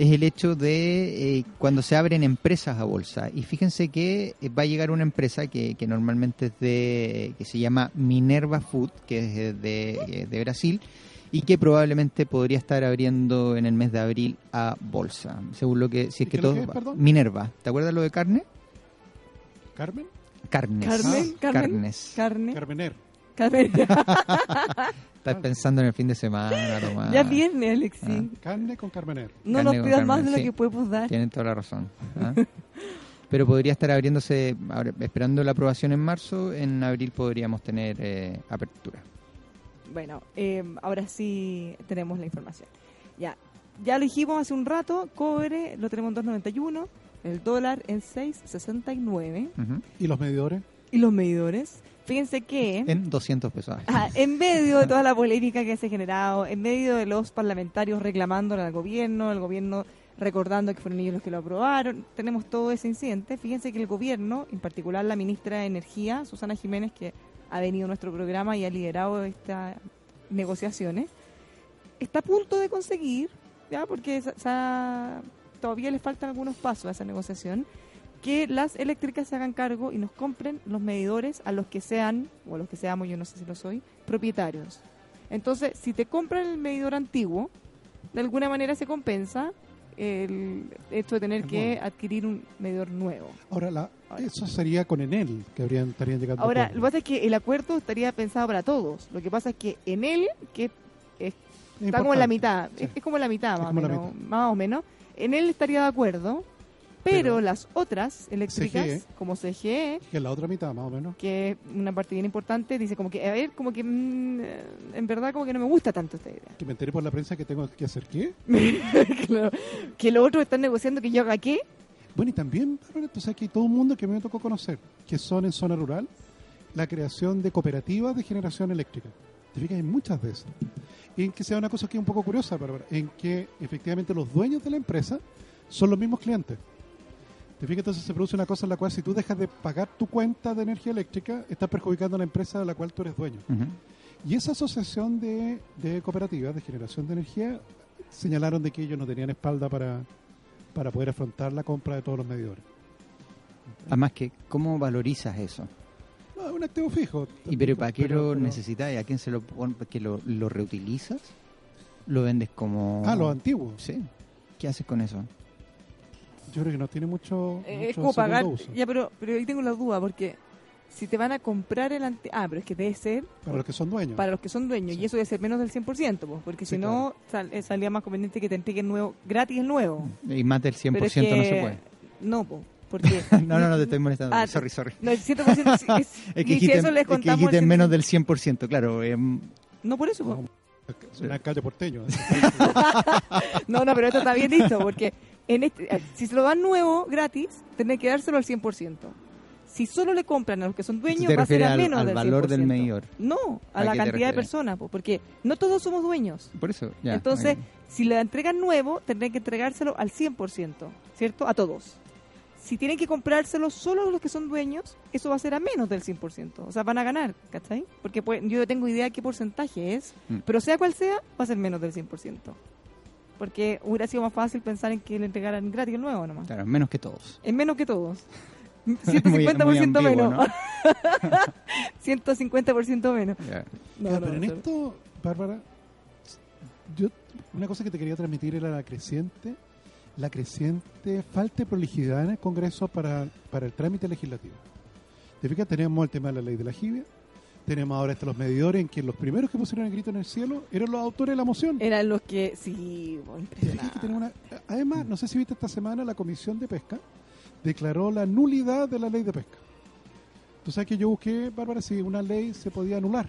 es el hecho de eh, cuando se abren empresas a bolsa. Y fíjense que eh, va a llegar una empresa que, que normalmente es de, que se llama Minerva Food, que es de, eh, de Brasil, y que probablemente podría estar abriendo en el mes de abril a bolsa, según lo que, si es ¿Y que todo... es? Minerva, ¿te acuerdas lo de carne? ¿Carmen? Carnes. Carmen, Carmen, Carnes. carne. Carmener. Carmen. [LAUGHS] [LAUGHS] Estás pensando en el fin de semana, Tomás. ya viene, Alexi. Ah. Carne con Carmener. No Carne nos pidas más de lo sí. que podemos dar. Tienen toda la razón. ¿ah? [LAUGHS] Pero podría estar abriéndose, esperando la aprobación en marzo, en abril podríamos tener eh, apertura. Bueno, eh, ahora sí tenemos la información. Ya, ya lo dijimos hace un rato, cobre lo tenemos en 2.91, el dólar en 6.69 Ujú. ¿Y los medidores? y los medidores. Fíjense que En 200 pesos. ah, en medio de toda la polémica que se ha generado, en medio de los parlamentarios reclamándole al gobierno, el gobierno recordando que fueron ellos los que lo aprobaron, tenemos todo ese incidente. Fíjense que el gobierno, en particular la ministra de Energía, Susana Jiménez, que ha venido a nuestro programa y ha liderado estas negociaciones, está a punto de conseguir, ya porque sa- sa- todavía le faltan algunos pasos a esa negociación, que las eléctricas se hagan cargo y nos compren los medidores a los que sean, o a los que seamos, yo no sé si lo soy, propietarios. Entonces, si te compran el medidor antiguo, de alguna manera se compensa el hecho de tener que adquirir un medidor nuevo. Ahora, la, eso sería con Enel, que habrían, estarían llegando Ahora, lo que pasa es que el acuerdo estaría pensado para todos. Lo que pasa es que en él, que es- está como en la mitad, sí. es, es como en la mitad, más como la menos, más o menos, en él estaría de acuerdo, pero, las otras eléctricas, CGE. como CGE, Que es la otra mitad, más o menos. que una parte bien importante, dice como que, a ver, como que mm, eh, en verdad como que no me gusta tanto esta idea. Que me enteré por la prensa que tengo que hacer qué. [LAUGHS] Claro. Que los otros están negociando que yo haga qué. Bueno, y también, que hay todo un mundo que me tocó conocer, que son en zona rural, la creación de cooperativas de generación eléctrica. Te fijas, hay muchas de esas. En que sea una cosa que es un poco curiosa, Bárbara, en que efectivamente los dueños de la empresa son los mismos clientes. Te fijas, entonces se produce una cosa en la cual si tú dejas de pagar tu cuenta de energía eléctrica, estás perjudicando a la empresa de la cual tú eres dueño. Y esa asociación de, de cooperativas de generación de energía señalaron de que ellos no tenían espalda para, para poder afrontar la compra de todos los medidores. Además que, ¿cómo valorizas eso? Un activo fijo. ¿Y pero para qué Pero- lo pero- necesitas? ¿Y a quién se lo pon- que lo, lo reutilizas? ¿Lo vendes como...? Ah, los antiguos. Sí. ¿Qué haces con eso? Yo creo que no tiene mucho, Eh, mucho es como pagar. uso. Ya, pero, pero ahí tengo la duda, porque si te van a comprar el ante... Ah, pero es que debe ser Para los que son dueños. para los que son dueños, y eso debe ser menos del 100%, pues, porque Sí, si no, sal- eh, salía más conveniente que te entreguen nuevo, gratis el nuevo. Y más del 100% Pero es no se puede. No, po, porque... [LAUGHS] no, no, no, te estoy molestando. Ah, sorry, sorry. No, el 100% sí, es, [LAUGHS] Es que y si quiten, eso les es que contamos... el quiten 100%. menos del 100%, claro. em, No, por eso, po. Soy un alcalde porteño. [LAUGHS] No, no, pero esto está bien dicho, porque en este, eh, si se lo dan nuevo, gratis, tendrán que dárselo al 100%. Si solo le compran a los que son dueños, va a ser al- menos al del valor del 100%. medidor? No, a ¿A la cantidad de personas, po, porque no todos somos dueños. por eso, ya. Entonces, si le entregan nuevo, tendrán que entregárselo al 100%, ¿cierto? A todos. Si tienen que comprárselo solo los que son dueños, eso va a ser a menos del 100%. O sea, van a ganar, ¿cachai? Porque pues, yo tengo idea qué porcentaje es, Mm. pero sea cual sea, va a ser menos del 100%. Porque hubiera sido más fácil pensar en que le entregaran gratis el nuevo nomás. Claro, menos que todos. Es menos que todos. [LAUGHS] Muy- 150% muy ambiguo, menos. [LAUGHS] [LAUGHS] ¿no? 150% menos. Ya. No, Ya, no, pero en esto, Bárbara, yo, una cosa que te quería transmitir era la creciente, la creciente falta de prolijidad en el Congreso para, para el trámite legislativo. Te fijas, tenemos el tema de la ley de la jibia, tenemos ahora estos los medidores en que los primeros que pusieron el grito en el cielo eran los autores de la moción. Eran los que, sí, bueno, Te fijas que una- además, no sé si viste esta semana la Comisión de Pesca declaró la nulidad de la ley de pesca. Tú sabes que yo busqué, Bárbara, si una ley se podía anular.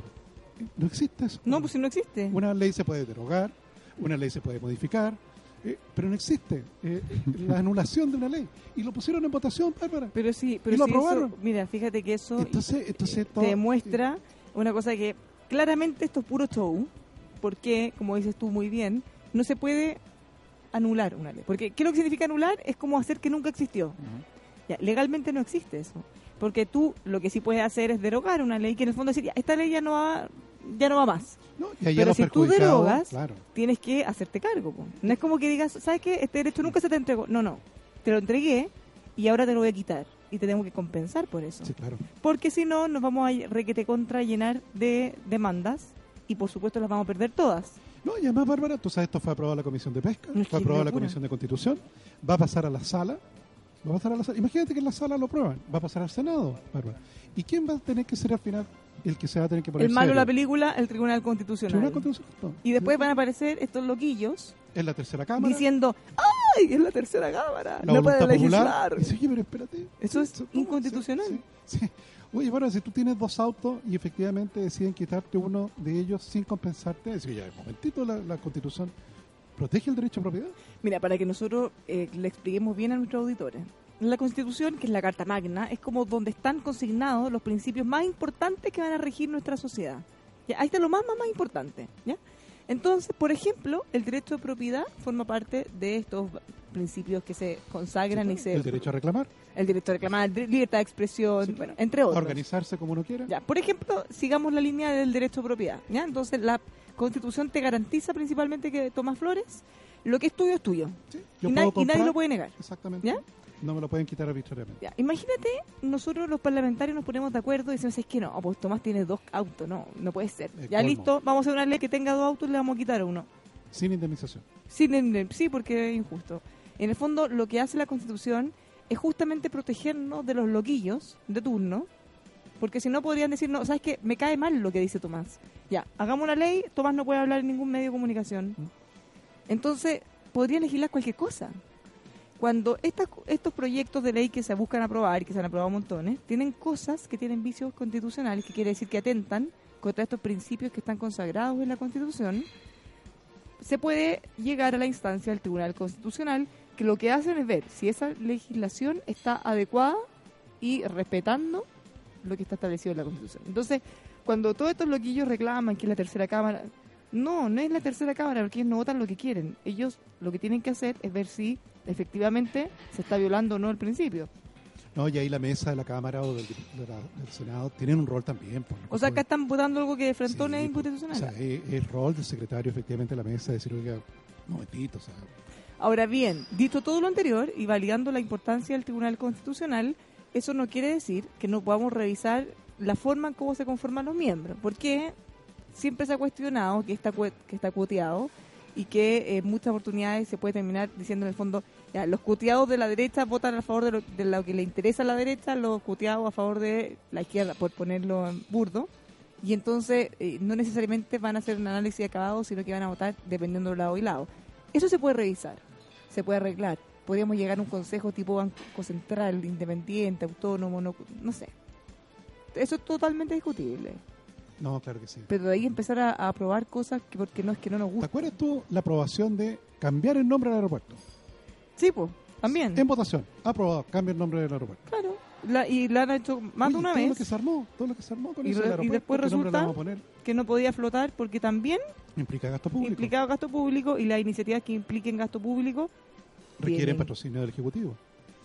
No existe eso. No, pues si no existe. Una ley se puede derogar, una ley se puede modificar, eh, pero no existe eh, la anulación de una ley. Y lo pusieron en votación, Bárbara. Pero sí, pero y lo si eso- aprobaron. mira, fíjate que eso Entonces, todo- demuestra una cosa que claramente esto es puro show, porque, como dices tú muy bien, no se puede anular una ley. Porque, ¿qué es lo que significa anular? Es como hacer que nunca existió. Ya, legalmente no existe eso. Porque tú lo que sí puedes hacer es derogar una ley que en el fondo decir, ya, esta ley ya no va, ya no va más. Pero si tú derogas, claro. tienes que hacerte cargo. po. No es como que digas, ¿sabes qué? Este derecho nunca se te entregó. No, no. Te lo entregué y ahora te lo voy a quitar. Y te tengo que compensar por eso. Sí, claro. Porque si no, nos vamos a requete contra llenar de demandas y por supuesto las vamos a perder todas. No, y además, Bárbara, tú sabes, esto fue aprobado en la Comisión de Pesca, Es fue aprobado en la. Comisión de Constitución, va a pasar a la sala, va a pasar a la sala. Imagínate que en la sala lo prueban, va a pasar al Senado, Bárbara. ¿Y quién va a tener que ser al final el que se va a tener que poner El malo de la película, el Tribunal Constitucional. Tribunal Constitucional, no. Y después van a aparecer estos loquillos En la tercera cámara. diciendo, ¡ay! Es la tercera cámara. la no puede legislar. Y dice, oye, pero espérate. Eso es inconstitucional. Sí, sí, sí. Oye, bueno, si tú tienes dos autos y efectivamente deciden quitarte uno de ellos sin compensarte, decir, ya, un momentito, la, la Constitución protege el derecho a propiedad. Mira, para que nosotros eh, le expliquemos bien a nuestros auditores. La Constitución, que es la Carta Magna, es como donde están consignados los principios más importantes que van a regir nuestra sociedad. ¿Ya? Ahí está lo más, más, más importante. ¿ya? Entonces, por ejemplo, el derecho de propiedad forma parte de estos principios que se consagran y se... El derecho a reclamar, El derecho a reclamar, de- libertad de expresión, bueno, entre a otros. organizarse como uno quiera. Ya, por ejemplo, sigamos la línea del derecho a propiedad. ¿ya? Entonces, la Constitución te garantiza principalmente que tomas flores, lo que es tuyo es tuyo. Yo y, na- puedo y nadie lo puede negar. Exactamente. ¿Ya? No me lo pueden quitar arbitrariamente. Ya, Imagínate, nosotros los parlamentarios nos ponemos de acuerdo y decimos, es que no, pues Tomás tiene dos autos, no, no puede ser. El ya colmo. listo, vamos a hacer una ley que tenga dos autos y le vamos a quitar uno. Sin indemnización. Sin, sí, porque es injusto. En el fondo, lo que hace la Constitución es justamente protegernos de los loquillos de turno, porque si no podrían decir, no, ¿sabes qué? Me cae mal lo que dice Tomás. Ya, hagamos una ley, Tomás no puede hablar en ningún medio de comunicación. Entonces, podrían legislar cualquier cosa. Cuando estas, estos proyectos de ley que se buscan aprobar y que se han aprobado montones, tienen cosas que tienen vicios constitucionales, que quiere decir que atentan contra estos principios que están consagrados en la Constitución, se puede llegar a la instancia del Tribunal Constitucional, que lo que hacen es ver si esa legislación está adecuada y respetando lo que está establecido en la Constitución. Entonces, cuando todos estos loquillos reclaman que la tercera Cámara... No, no es la tercera Cámara, porque ellos no votan lo que quieren. Ellos lo que tienen que hacer es ver si efectivamente se está violando o no el principio. No, y ahí la mesa de la Cámara o del, de la- del Senado tienen un rol también. pues, O sea, acá están votando algo que de frentón es inconstitucional. O sea, es es el rol del secretario efectivamente de la mesa de decir, oiga, un momentito, o sea, Ahora bien, dicho todo lo anterior y validando la importancia del Tribunal Constitucional, eso no quiere decir que no podamos revisar la forma en cómo se conforman los miembros, porque siempre se ha cuestionado que está, que está cuoteado y que eh, en muchas oportunidades se puede terminar diciendo en el fondo, ya, los cuoteados de la derecha votan a favor de lo, de lo que le interesa a la derecha, los cuoteados a favor de la izquierda, por ponerlo en burdo. Y entonces eh, no necesariamente van a hacer un análisis acabado, sino que van a votar dependiendo de lado y lado. Eso se puede revisar, se puede arreglar. Podríamos llegar a un consejo tipo Banco Central, independiente, autónomo, no, no sé. Eso es totalmente discutible. No, claro que sí. Pero de ahí empezar a, a aprobar cosas que porque no es que no nos ¿Te gusta. acuerdas tú la aprobación de cambiar el nombre del aeropuerto? Sí, pues, también. En votación, aprobado, cambia el nombre del aeropuerto. Claro. La, y la han hecho más de una todo vez. lo que se armó, todo lo que se armó con y, eso del y después ¿qué nombre le resulta que no podía flotar porque también Implica gasto público. implicaba gasto público y las iniciativas que impliquen gasto público Requieren tienen, patrocinio del Ejecutivo.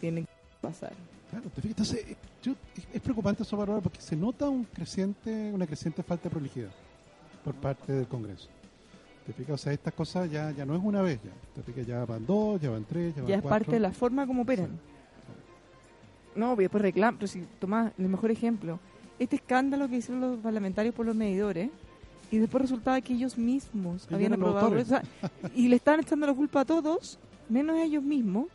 tienen que pasar. Claro, te fijas, entonces, eh, yo- es- preocupante eso para ahora porque se nota un creciente, una creciente falta de prolijidad por parte del Congreso. Te fijas, o sea, estas cosas ya, ya no es una vez ya. Te fijas, ya van dos, ya van tres, ya van Ya es cuatro. parte de la forma como operan. No, y después reclaman, pero si tomás el mejor ejemplo, este escándalo que hicieron los parlamentarios por los medidores, y después resultaba que ellos mismos habían aprobado o sea, y le estaban echando la culpa a todos, menos a ellos mismos.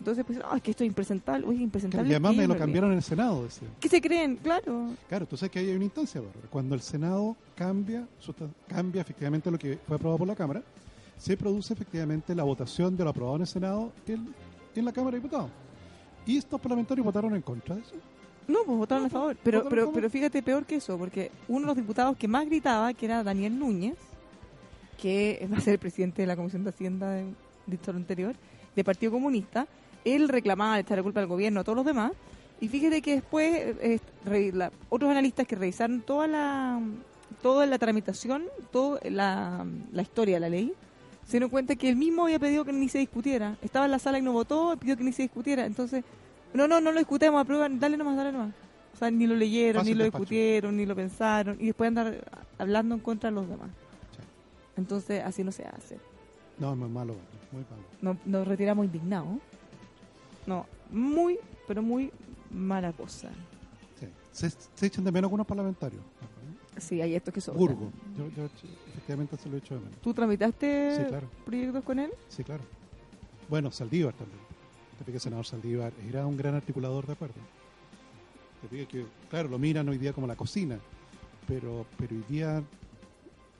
Entonces, pues, ah, es que esto es impresentable, Claro, impresentable. y además me lo cambiaron en el Senado, decía. ¿Qué se creen? Claro. Claro, tú sabes que ahí hay una instancia, Bárbara. Cuando el Senado cambia, cambia efectivamente lo que fue aprobado por la Cámara, se produce efectivamente la votación de lo aprobado en el Senado en, en la Cámara de Diputados. Y estos parlamentarios votaron en contra de eso. No, pues votaron a favor. Pero, pero, favor. pero fíjate, peor que eso, porque uno de los diputados que más gritaba, que era Daniel Núñez, que [LAUGHS] va a ser el presidente de la Comisión de Hacienda, de, anterior, del Partido Comunista, él reclamaba echar la culpa al gobierno a todos los demás. Y fíjate que después eh, re- la- otros analistas que revisaron toda la toda la tramitación, toda la, la historia de la ley, se dieron cuenta que él mismo había pedido que ni se discutiera. Estaba en la sala y no votó, pidió que ni se discutiera. Entonces, no, no, no lo discutamos, aprueban, dale nomás, dale nomás. O sea, ni lo leyeron, Fácil ni lo despacho. discutieron, ni lo pensaron, y después andar hablando en contra de los demás. Entonces, así no se hace. No, es muy malo, muy malo. No- Nos retiramos indignados. No, muy, pero muy mala cosa. Sí. Se, se echan de menos algunos parlamentarios. Sí, hay estos que son. Burgo. Yo, yo efectivamente se lo he hecho de menos. ¿Tú tramitaste Sí, claro. proyectos con él? Sí, claro. Bueno, Saldívar también. Te fijas, el senador Saldívar era un gran articulador de acuerdo. Te fijas que, claro, lo miran hoy día como la cocina, pero, pero hoy día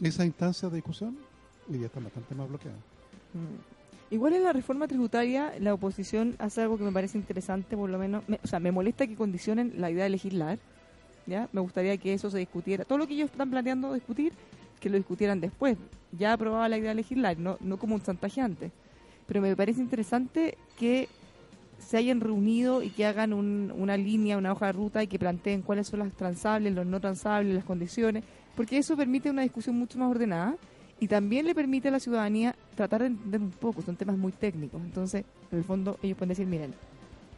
esas instancias de discusión hoy día están bastante más bloqueadas. Mm. Igual en la reforma tributaria, la oposición hace algo que me parece interesante, por lo menos. me- o sea, me molesta que condicionen la idea de legislar. ¿ya? Me gustaría que eso se discutiera. Todo lo que ellos están planteando discutir, que lo discutieran después. Ya aprobada la idea de legislar, no, no como un chantaje antes. Pero me parece interesante que se hayan reunido y que hagan un- una línea, una hoja de ruta y que planteen cuáles son las transables, los no transables, las condiciones, porque eso permite una discusión mucho más ordenada y también le permite a la ciudadanía tratar de entender un poco, son temas muy técnicos, entonces en el fondo ellos pueden decir, miren,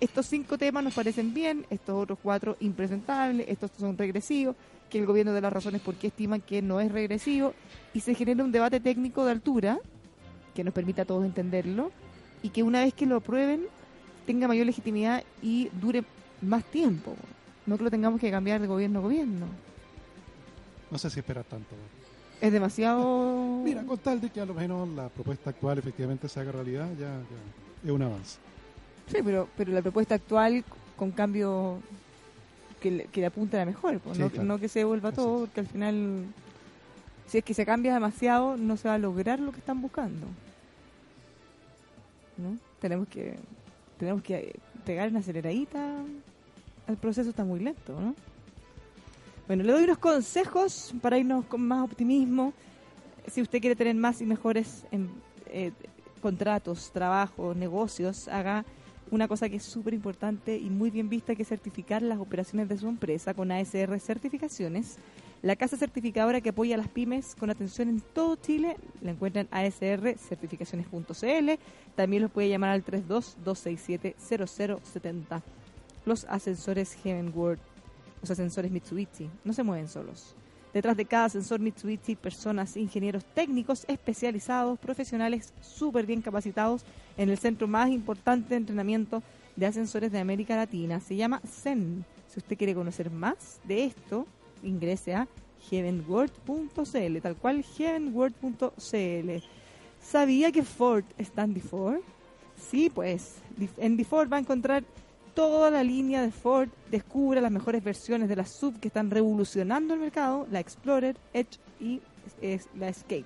estos cinco temas nos parecen bien, estos otros cuatro impresentables, estos son regresivos, que el gobierno dé las razones por qué estiman que no es regresivo y se genera un debate técnico de altura que nos permita a todos entenderlo y que una vez que lo aprueben tenga mayor legitimidad y dure más tiempo. No que lo tengamos que cambiar de gobierno a gobierno. No sé si esperar tanto. Es demasiado... Mira, con tal de que a lo menos la propuesta actual efectivamente se haga realidad, ya, ya. es un avance. Sí, pero, pero la propuesta actual con cambio que le, que le apunte a la mejor, pues, Sí, no, claro. no que se devuelva Así todo, porque al final, si es que se cambia demasiado, no se va a lograr lo que están buscando. ¿No? Tenemos que tenemos que pegar una aceleradita. El proceso está muy lento, ¿no? Bueno, le doy unos consejos para irnos con más optimismo. Si usted quiere tener más y mejores em, eh, contratos, trabajos, negocios, haga una cosa que es súper importante y muy bien vista, que es certificar las operaciones de su empresa con ASR Certificaciones. La casa certificadora que apoya a las pymes con atención en todo Chile, la encuentran en asrcertificaciones.cl. También los puede llamar al 32-267-0070. Los ascensores Heavenward, los ascensores Mitsubishi, no se mueven solos. Detrás de cada ascensor Mitsubishi, personas, ingenieros técnicos especializados, profesionales súper bien capacitados en el centro más importante de entrenamiento de ascensores de América Latina. Se llama CEN. Si usted quiere conocer más de esto, ingrese a heavenworld.cl, tal cual heavenworld.cl. ¿Sabía que Ford está en Ford? Sí, pues en Ford va a encontrar toda la línea de Ford, descubra las mejores versiones de la sub que están revolucionando el mercado, la Explorer, Edge y la Escape.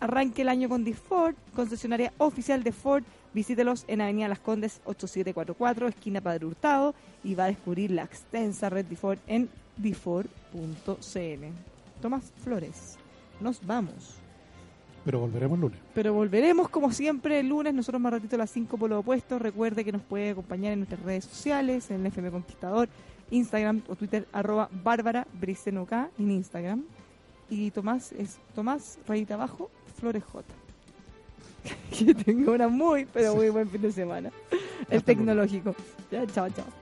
Arranque el año con Ford, concesionaria oficial de Ford. Visítelos en Avenida Las Condes 8744, esquina Padre Hurtado, y va a descubrir la extensa red de Ford en diford.cl. Tomás Flores, nos vamos. Pero volveremos el lunes. Pero volveremos como siempre el lunes, nosotros más ratito a las 5 por lo opuesto. Recuerde que nos puede acompañar en nuestras redes sociales, en el FM Conquistador, Instagram o Twitter, arroba Bárbara Bricenoca en Instagram. Y Tomás es Tomás, rayita abajo, Flores J. [LAUGHS] que tenga una muy, pero muy buen fin de semana. El tecnológico. Ya, chao, chao.